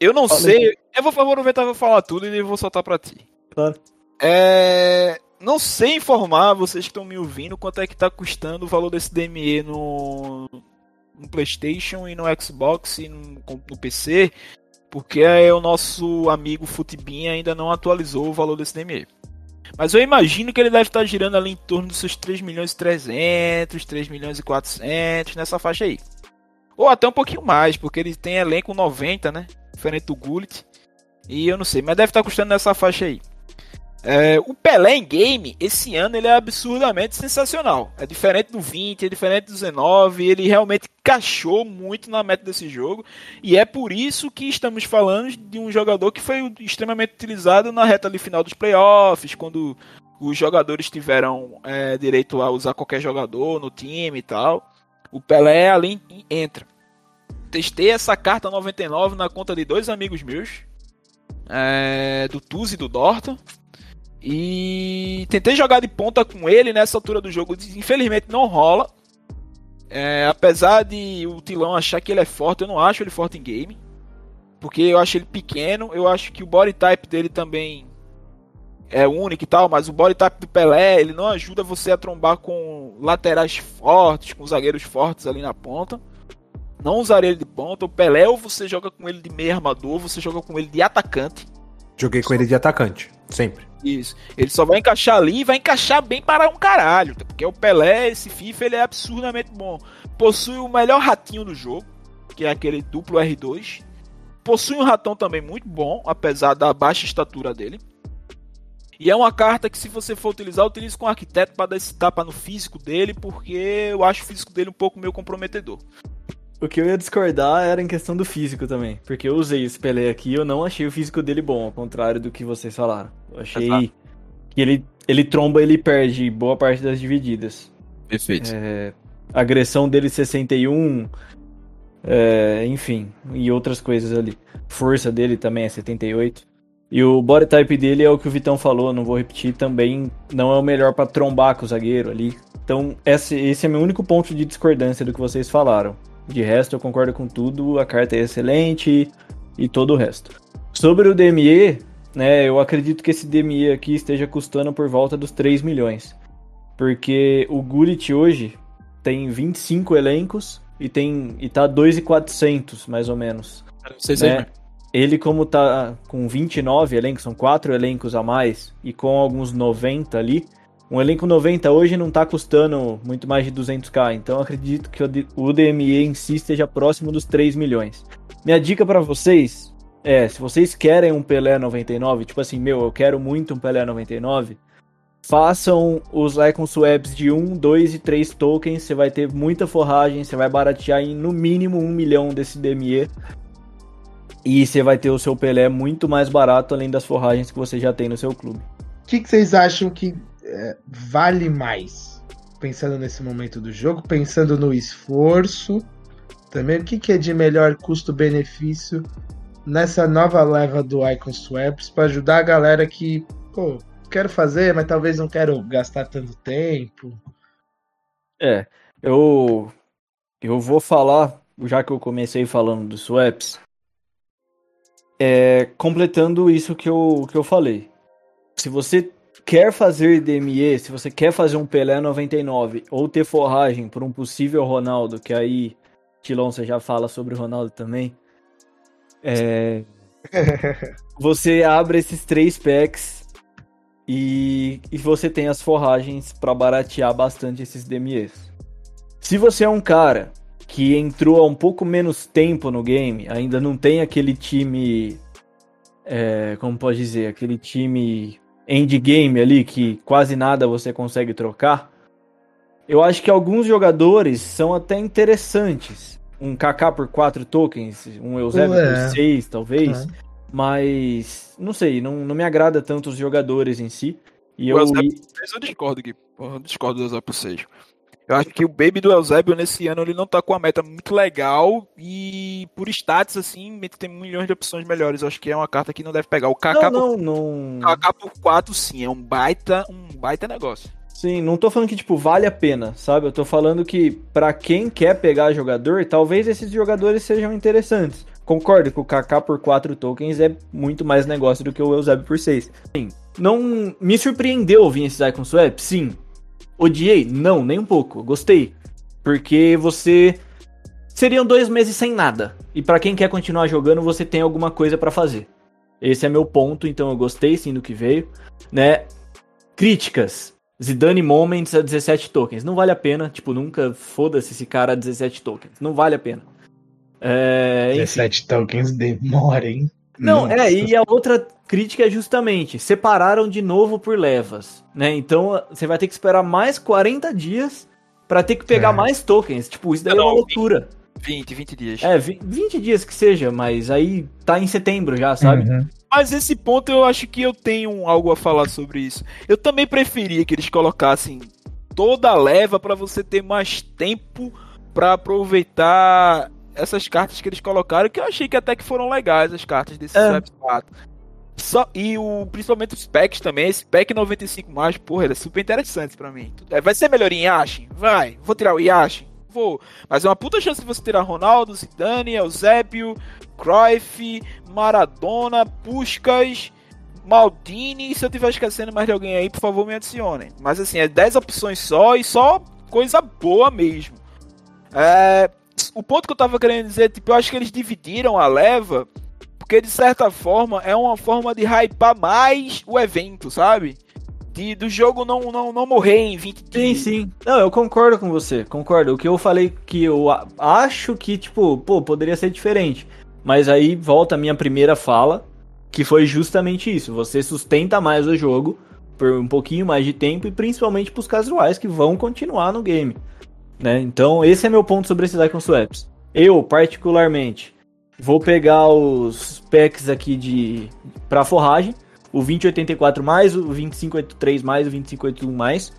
Eu não sei. Eu vou aproveitar e vou falar tudo e vou soltar pra ti. Claro. É. Não sei informar vocês que estão me ouvindo quanto é que tá custando o valor desse DME no, no PlayStation e no Xbox e no, no PC, porque é o nosso amigo Futibin ainda não atualizou o valor desse DME. Mas eu imagino que ele deve estar girando ali em torno dos seus 3 milhões e 300, 3 milhões e 400, nessa faixa aí. Ou até um pouquinho mais, porque ele tem elenco 90, né? Diferente do Gullit. E eu não sei, mas deve estar custando nessa faixa aí. É, o Pelé em game, esse ano, ele é absurdamente sensacional. É diferente do 20, é diferente do 19. Ele realmente cachou muito na meta desse jogo. E é por isso que estamos falando de um jogador que foi extremamente utilizado na reta ali final dos playoffs, quando os jogadores tiveram é, direito a usar qualquer jogador no time e tal. O Pelé ali entra. Testei essa carta 99 na conta de dois amigos meus, é, do Tuz e do Dorton. E tentei jogar de ponta com ele nessa altura do jogo. Infelizmente não rola. É, apesar de o Tilão achar que ele é forte, eu não acho ele forte em game. Porque eu acho ele pequeno. Eu acho que o body type dele também é único e tal. Mas o body type do Pelé, ele não ajuda você a trombar com laterais fortes, com zagueiros fortes ali na ponta. Não usaria ele de ponta. O Pelé ou você joga com ele de meio armador, ou você joga com ele de atacante. Joguei com ele de atacante, sempre. Isso. Ele só vai encaixar ali e vai encaixar bem para um caralho. Porque o Pelé, esse FIFA, ele é absurdamente bom. Possui o melhor ratinho do jogo, que é aquele duplo R2. Possui um ratão também muito bom, apesar da baixa estatura dele. E é uma carta que, se você for utilizar, utilize com o arquiteto para dar esse tapa no físico dele, porque eu acho o físico dele um pouco meio comprometedor. O que eu ia discordar era em questão do físico também. Porque eu usei esse Pelé aqui e eu não achei o físico dele bom, ao contrário do que vocês falaram. Eu achei que ele, ele tromba ele perde boa parte das divididas. Perfeito. É, agressão dele 61, é, enfim, e outras coisas ali. Força dele também é 78. E o body type dele é o que o Vitão falou, não vou repetir, também não é o melhor para trombar com o zagueiro ali. Então, esse, esse é meu único ponto de discordância do que vocês falaram. De resto, eu concordo com tudo, a carta é excelente e todo o resto. Sobre o DME, né, eu acredito que esse DME aqui esteja custando por volta dos 3 milhões. Porque o Gurit hoje tem 25 elencos e tem e tá 2,400 mais ou menos. Vocês né? Ele como tá com 29 elencos, são quatro elencos a mais e com alguns 90 ali, um elenco 90 hoje não está custando muito mais de 200k, então acredito que o DME em si esteja próximo dos 3 milhões. Minha dica para vocês é, se vocês querem um Pelé 99, tipo assim, meu, eu quero muito um Pelé 99, façam os Icon Swaps de 1, 2 e 3 tokens, você vai ter muita forragem, você vai baratear em no mínimo 1 milhão desse DME. E você vai ter o seu Pelé muito mais barato, além das forragens que você já tem no seu clube. O que, que vocês acham que é, vale mais? Pensando nesse momento do jogo, pensando no esforço, também o que, que é de melhor custo-benefício nessa nova leva do Icon Swaps para ajudar a galera que, pô, quero fazer, mas talvez não quero gastar tanto tempo. É, Eu, eu vou falar, já que eu comecei falando dos swaps, é, completando isso que eu, que eu falei. Se você quer fazer DME, se você quer fazer um Pelé 99 ou ter forragem por um possível Ronaldo, que aí Tilon você já fala sobre o Ronaldo também, é, você abre esses três packs e, e você tem as forragens para baratear bastante esses DMEs. Se você é um cara que entrou há um pouco menos tempo no game, ainda não tem aquele time. É, como pode dizer? Aquele time endgame ali que quase nada você consegue trocar. Eu acho que alguns jogadores são até interessantes. Um KK por 4 tokens, um Eusebio é. por 6, talvez. É. Mas não sei, não, não me agrada tanto os jogadores em si. E o eu... Eusebio, eu discordo, Gui. Eu discordo do Eusebio por 6. Eu acho que o Baby do Eusébio nesse ano ele não tá com uma meta muito legal e por status assim, tem milhões de opções melhores. Eu acho que é uma carta que não deve pegar. O KK não, por, não, não. KK por 4 sim, é um baita, um baita negócio. Sim, não tô falando que tipo vale a pena, sabe? Eu tô falando que para quem quer pegar jogador, talvez esses jogadores sejam interessantes. Concordo que o KK por 4 tokens é muito mais negócio do que o Eusébio por 6. Sim, não me surpreendeu ouvir esse Icon Swap? Sim, Odiei? Não, nem um pouco. Gostei. Porque você. Seriam dois meses sem nada. E para quem quer continuar jogando, você tem alguma coisa para fazer. Esse é meu ponto, então eu gostei sim do que veio. Né? Críticas. Zidane Moments a 17 tokens. Não vale a pena. Tipo, nunca foda-se esse cara a 17 tokens. Não vale a pena. É, 17 tokens demora, hein? Não, Nossa. é, e a outra crítica é justamente, separaram de novo por levas, né? Então você vai ter que esperar mais 40 dias para ter que pegar é. mais tokens. Tipo, isso daí Não, é uma loucura. 20, 20 dias. É, 20 dias que seja, mas aí tá em setembro já, sabe? Uhum. Mas esse ponto eu acho que eu tenho algo a falar sobre isso. Eu também preferia que eles colocassem toda a leva para você ter mais tempo para aproveitar essas cartas que eles colocaram, que eu achei que até que foram legais as cartas desse é. 4. Só, e o, principalmente os packs também, esse pack 95 mais, porra, ele é super interessante para mim. É, vai ser melhor em Yashin? Vai. Vou tirar o Yashin? Vou. Mas é uma puta chance de você tirar Ronaldo, Zidane, Eusébio, Cruyff, Maradona, Puskas, Maldini. Se eu estiver esquecendo mais de alguém aí, por favor, me adicionem. Mas assim, é 10 opções só e só coisa boa mesmo. É, o ponto que eu tava querendo dizer, tipo, eu acho que eles dividiram a leva, porque de certa forma é uma forma de hypar mais o evento, sabe? De, do jogo não, não, não morrer em 20 dias. Sim, sim. Não, eu concordo com você, concordo. O que eu falei que eu acho que, tipo, pô, poderia ser diferente. Mas aí volta a minha primeira fala, que foi justamente isso. Você sustenta mais o jogo por um pouquinho mais de tempo e principalmente pros casuais que vão continuar no game. Né? Então, esse é meu ponto sobre esses Icon Swaps. Eu, particularmente, vou pegar os packs aqui de para forragem, o 2084 mais, o 2583 mais, o 2581 mais,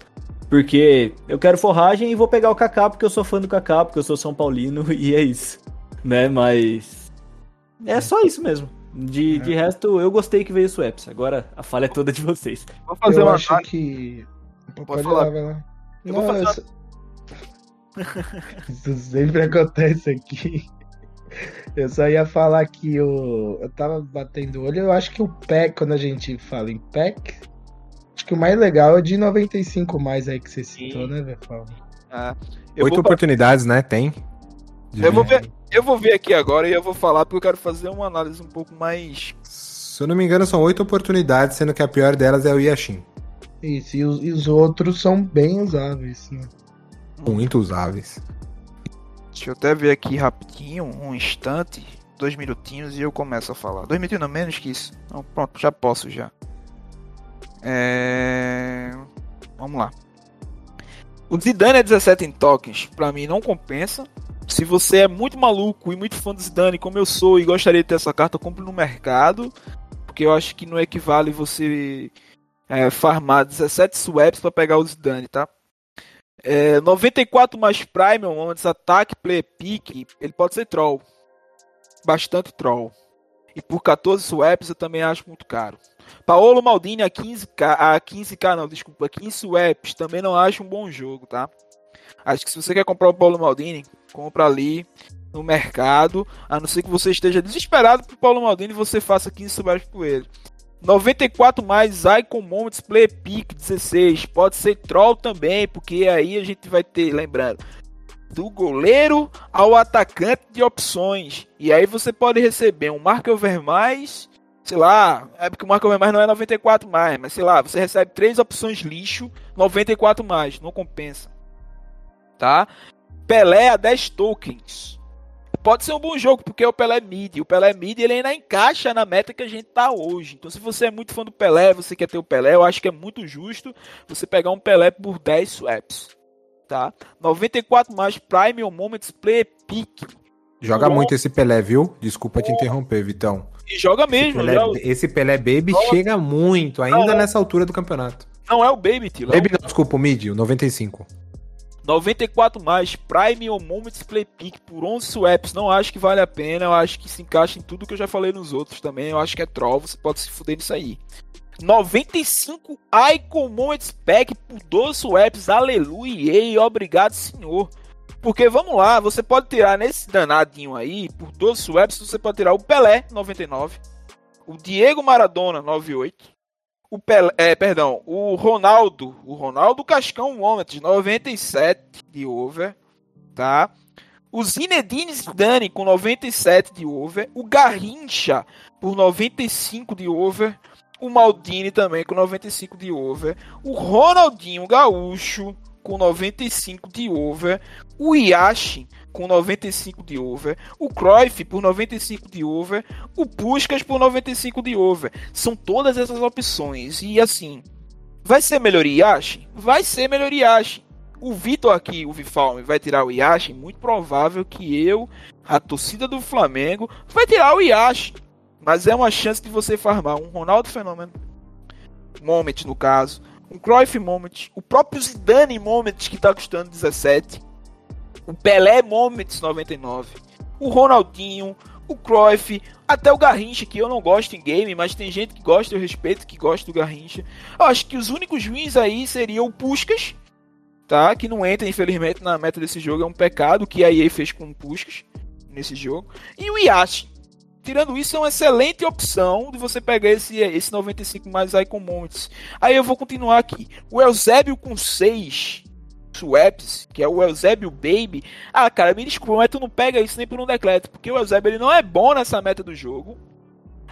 porque eu quero forragem e vou pegar o KK porque eu sou fã do KK, porque eu sou São Paulino e é isso, né? Mas é só isso mesmo. De, é. de resto, eu gostei que veio o Swaps. Agora a falha é toda de vocês. Vou fazer eu uma acho que pode, pode falar, lá, Eu vou fazer uma... Isso sempre acontece aqui. Eu só ia falar que o. Eu tava batendo o olho, eu acho que o pack, quando a gente fala em pack, acho que o mais legal é de 95 mais aí que você citou, Sim. né, Vefal? Ah, Oito vou... oportunidades, né? Tem. Eu vou, ver, eu vou ver aqui agora e eu vou falar porque eu quero fazer uma análise um pouco mais. Se eu não me engano, são oito oportunidades, sendo que a pior delas é o Yashin. Isso, e os, e os outros são bem usáveis, né? muito usáveis. Deixa eu até ver aqui rapidinho, um instante, dois minutinhos e eu começo a falar. Dois minutinhos não menos que isso. Não, pronto, já posso já. É... Vamos lá. O Zidane é 17 em tokens, pra mim não compensa. Se você é muito maluco e muito fã do Zidane, como eu sou, e gostaria de ter essa carta, compre no mercado. Porque eu acho que não equivale você é, farmar 17 swaps para pegar o Zidane, tá? É, 94 mais Prime, antes ataque, play pick, ele pode ser troll. Bastante troll. E por 14 swaps eu também acho muito caro. Paolo Maldini a 15k, a 15k não, desculpa, 15 swaps também não acho um bom jogo, tá? Acho que se você quer comprar o Paulo Maldini, compra ali no mercado, a não ser que você esteja desesperado por Paulo Maldini, você faça 15 subais por ele. 94 mais Icon Moments Play Pick 16. Pode ser Troll também, porque aí a gente vai ter, lembrando, do goleiro ao atacante de opções. E aí você pode receber um Mark mais, sei lá, é porque o Mark mais não é 94 mais, mas sei lá, você recebe três opções lixo, 94 mais, não compensa. Tá? Pelé a 10 tokens pode ser um bom jogo, porque o Pelé é mid. O Pelé é mid ele ainda encaixa na meta que a gente tá hoje. Então, se você é muito fã do Pelé, você quer ter o Pelé, eu acho que é muito justo você pegar um Pelé por 10 swaps. Tá? 94 mais Prime ou Moments Play Pick. Joga muito esse Pelé, viu? Desculpa te interromper, Vitão. E joga mesmo. Esse Pelé, já... esse Pelé Baby joga. chega muito, ainda não, nessa altura do campeonato. Não é o Baby, tio. Baby não, desculpa, o Mid, o 95. 94 mais Prime ou Moments Play Pick por 11 swaps, não acho que vale a pena, eu acho que se encaixa em tudo que eu já falei nos outros também, eu acho que é troll, você pode se fuder nisso aí. 95 Icon Moments Pack por 12 swaps, aleluia, obrigado senhor. Porque vamos lá, você pode tirar nesse danadinho aí, por 12 swaps, você pode tirar o Pelé 99, o Diego Maradona 98, o Pelé, é, perdão, o Ronaldo, o Ronaldo Cascão Moment, 97 de over, tá? O Zinedine Zidane com 97 de over, o Garrincha por 95 de over, o Maldini também com 95 de over, o Ronaldinho Gaúcho com 95 de over, o Yashi com 95 de over, o Cruyff por 95 de over, o Puskas por 95 de over. São todas essas opções. E assim, vai ser melhor Yashi? Vai ser melhor Yashi. O Vitor aqui, o Vifalme, vai tirar o Yashi. Muito provável que eu, a torcida do Flamengo, vai tirar o Yashi. Mas é uma chance de você farmar um Ronaldo Fenômeno, Moment no caso, um Cruyff Moment, o próprio Zidane Moment que está custando 17 o Pelé Moments 99, o Ronaldinho, o Cruyff, até o Garrincha, que eu não gosto em game, mas tem gente que gosta, eu respeito que gosta do Garrincha. Eu acho que os únicos ruins aí seriam o Puskas, tá? Que não entra, infelizmente, na meta desse jogo. É um pecado que a EA fez com o Puskas nesse jogo. E o Yashi. Tirando isso, é uma excelente opção de você pegar esse, esse 95 mais Icon Moments. Aí eu vou continuar aqui. O Eusébio com 6 swaps, que é o Eusébio Baby. Ah, cara, me desculpa, mas tu não pega isso nem por um decreto, porque o Eusébio ele não é bom nessa meta do jogo.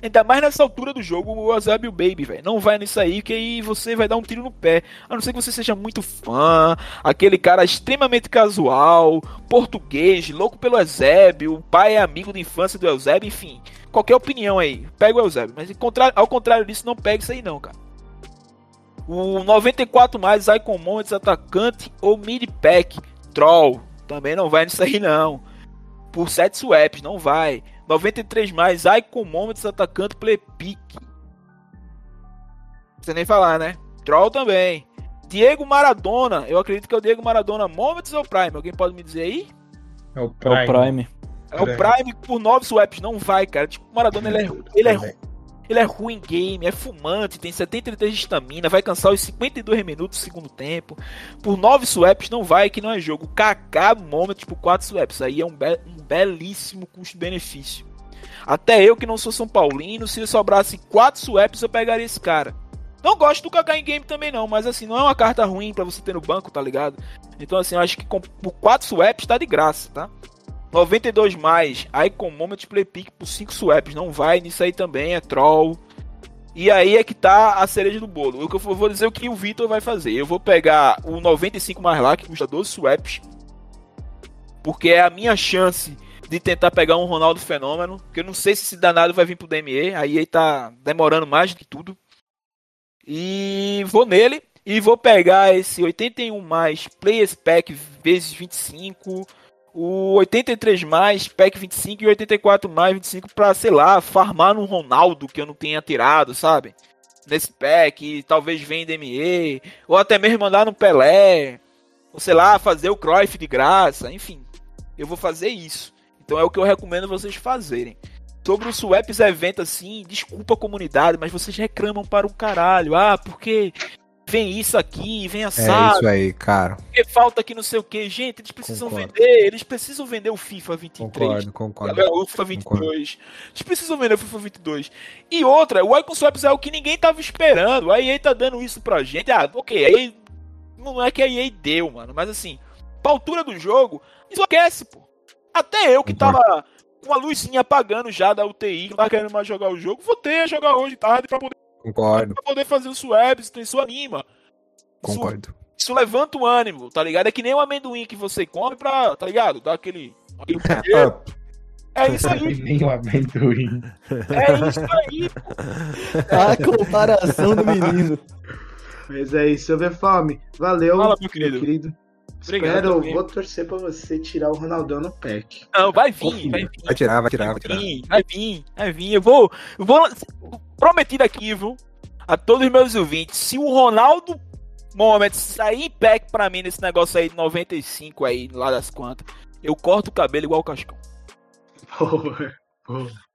Ainda mais nessa altura do jogo, o Eusébio Baby, velho. Não vai nisso aí, que aí você vai dar um tiro no pé. A não ser que você seja muito fã, aquele cara extremamente casual, português, louco pelo Eusébio, o pai é amigo de infância do Eusébio, enfim. Qualquer opinião aí, pega o Eusébio. Mas ao contrário disso, não pega isso aí não, cara. O 94 mais Icon Moments atacante ou mid pack troll. Também não vai nisso aí não. Por 7 swaps, não vai. 93 mais Icon Moments atacante play pick. Você nem falar, né? Troll também. Diego Maradona. Eu acredito que é o Diego Maradona Moments ou Prime? Alguém pode me dizer aí? É o Prime. É o Prime, é o Prime por 9 swaps. Não vai, cara. Tipo, o Maradona ele é, ele é, ele é ruim em game, é fumante, tem 73 de estamina, vai cansar os 52 minutos do segundo tempo. Por 9 swaps não vai, que não é jogo. KK Moment por 4 swaps. Aí é um, be um belíssimo custo-benefício. Até eu que não sou São Paulino, se sobrasse 4 swaps eu pegaria esse cara. Não gosto do KK em game também não, mas assim, não é uma carta ruim para você ter no banco, tá ligado? Então assim, eu acho que por 4 swaps tá de graça, tá? 92 mais, Icon Moment Play Pick por 5 swaps. Não vai nisso aí também, é troll. E aí é que tá a cereja do bolo. Eu vou dizer o que o Vitor vai fazer. Eu vou pegar o 95 mais lá, que custa 12 swaps. Porque é a minha chance de tentar pegar um Ronaldo Fenômeno. Que eu não sei se esse danado vai vir pro DME. Aí ele tá demorando mais do que tudo. E vou nele. E vou pegar esse 81 mais Players Pack vezes 25 o 83 mais, PEC 25 e 84 mais 25 pra, sei lá, farmar no Ronaldo que eu não tenha tirado, sabe? Nesse pack, talvez venda ME, ou até mesmo mandar no Pelé, ou sei lá, fazer o Cruyff de graça, enfim. Eu vou fazer isso. Então é o que eu recomendo vocês fazerem. Sobre o Swaps evento assim, desculpa a comunidade, mas vocês reclamam para um caralho. Ah, porque vem isso aqui, vem assado. É isso aí, cara. Porque falta aqui não sei o que. Gente, eles precisam concordo. vender, eles precisam vender o FIFA 23. Concordo, concordo. O FIFA 22. Concordo. Eles precisam vender o FIFA 22. E outra, o Icon Swaps é o que ninguém tava esperando. A EA tá dando isso pra gente. Ah, ok, aí não é que a EA deu, mano, mas assim, pra altura do jogo, esquece, pô. Até eu que concordo. tava com a luzinha apagando já da UTI, que não tava querendo mais jogar o jogo, vou ter a jogar hoje tarde pra poder Concordo. Pra poder fazer o então isso anima. Concordo. Isso, isso, levanta o ânimo, tá ligado? É que nem o amendoim que você come pra, tá ligado? Dar aquele. aquele é isso aí. Nem o amendoim. É isso aí. A comparação do menino. Mas é isso, eu ver fome. Valeu, Fala, meu querido. Meu querido. Obrigado, Espero, também. vou torcer pra você tirar o Ronaldão no pack. Não, vai vir, vai vir. Vai tirar, vai tirar, vai tirar. Vai vir, vai vir, vai vir. Eu vou, eu vou prometido aqui, viu? A todos os meus ouvintes, se o Ronaldo Moment sair pack pra mim nesse negócio aí de 95 aí, lá das quantas, eu corto o cabelo igual o Cascão. Porra, porra.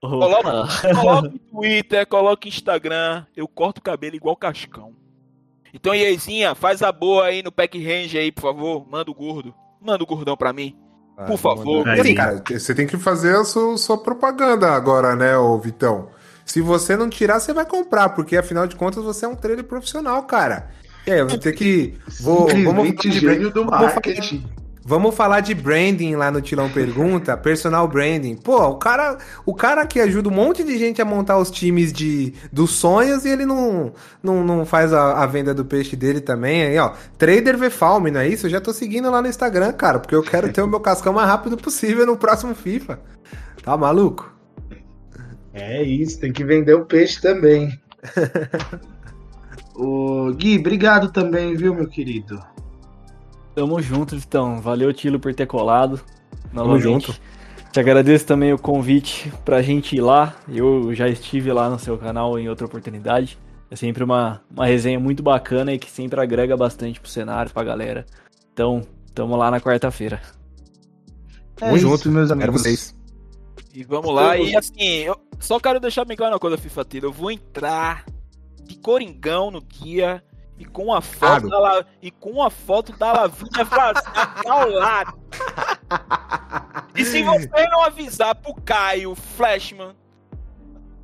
Coloca, coloca Twitter, coloca Instagram, eu corto o cabelo igual o Cascão. Então, Iezinha, faz a boa aí no pack range aí, por favor. Manda o gordo. Manda o gordão pra mim. Ah, por favor. Assim, cara, você tem que fazer a sua, sua, propaganda agora, né, ô Vitão? Se você não tirar, você vai comprar, porque afinal de contas você é um trader profissional, cara. E aí, eu vou ter que. Vou, vamos, gênio do marketing. Vamos falar de branding lá no Tilão Pergunta, personal branding. Pô, o cara, o cara que ajuda um monte de gente a montar os times de dos sonhos e ele não, não, não faz a, a venda do peixe dele também. Aí, ó, Trader Vfalme, não é isso? Eu já tô seguindo lá no Instagram, cara, porque eu quero ter o meu cascão mais rápido possível no próximo FIFA. Tá maluco? É isso, tem que vender o peixe também. o Gui, obrigado também, viu, meu querido? Tamo junto, então. Valeu, Tilo, por ter colado. Tamo junto. Te agradeço também o convite pra gente ir lá. Eu já estive lá no seu canal em outra oportunidade. É sempre uma, uma resenha muito bacana e que sempre agrega bastante pro cenário, pra galera. Então, tamo lá na quarta-feira. É Tamo isso, junto, meus amigos. Vocês. E vamos lá. E assim, eu só quero deixar bem claro uma coisa, FIFA Tira. Eu vou entrar de Coringão no dia e com a foto da La... e com a foto da Lavínia vazada ao lado. E se você não avisar pro Caio Flashman,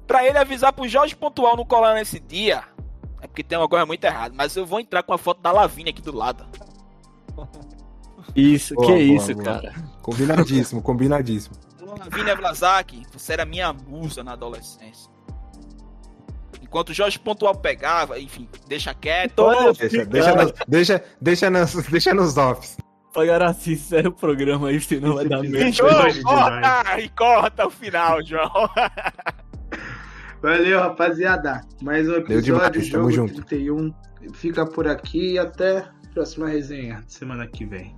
pra ele avisar pro Jorge Pontual não colar nesse dia, é porque tem uma coisa muito errada. Mas eu vou entrar com a foto da Lavínia aqui do lado. Isso, boa, que boa, isso, boa. cara. Combinadíssimo, combinadíssimo. Lavínia Vlasak, você era minha musa na adolescência. Enquanto o Jorge Pontual pegava, enfim, deixa quieto. Deixa, deixa, nos, deixa, deixa, nos, deixa nos offs. Pagar assim, sério o programa aí, senão vai dar merda. Corta, e corta o final, João. Valeu, rapaziada. Mais um episódio, do Jogo junto. 31. Fica por aqui e até a próxima resenha, semana que vem.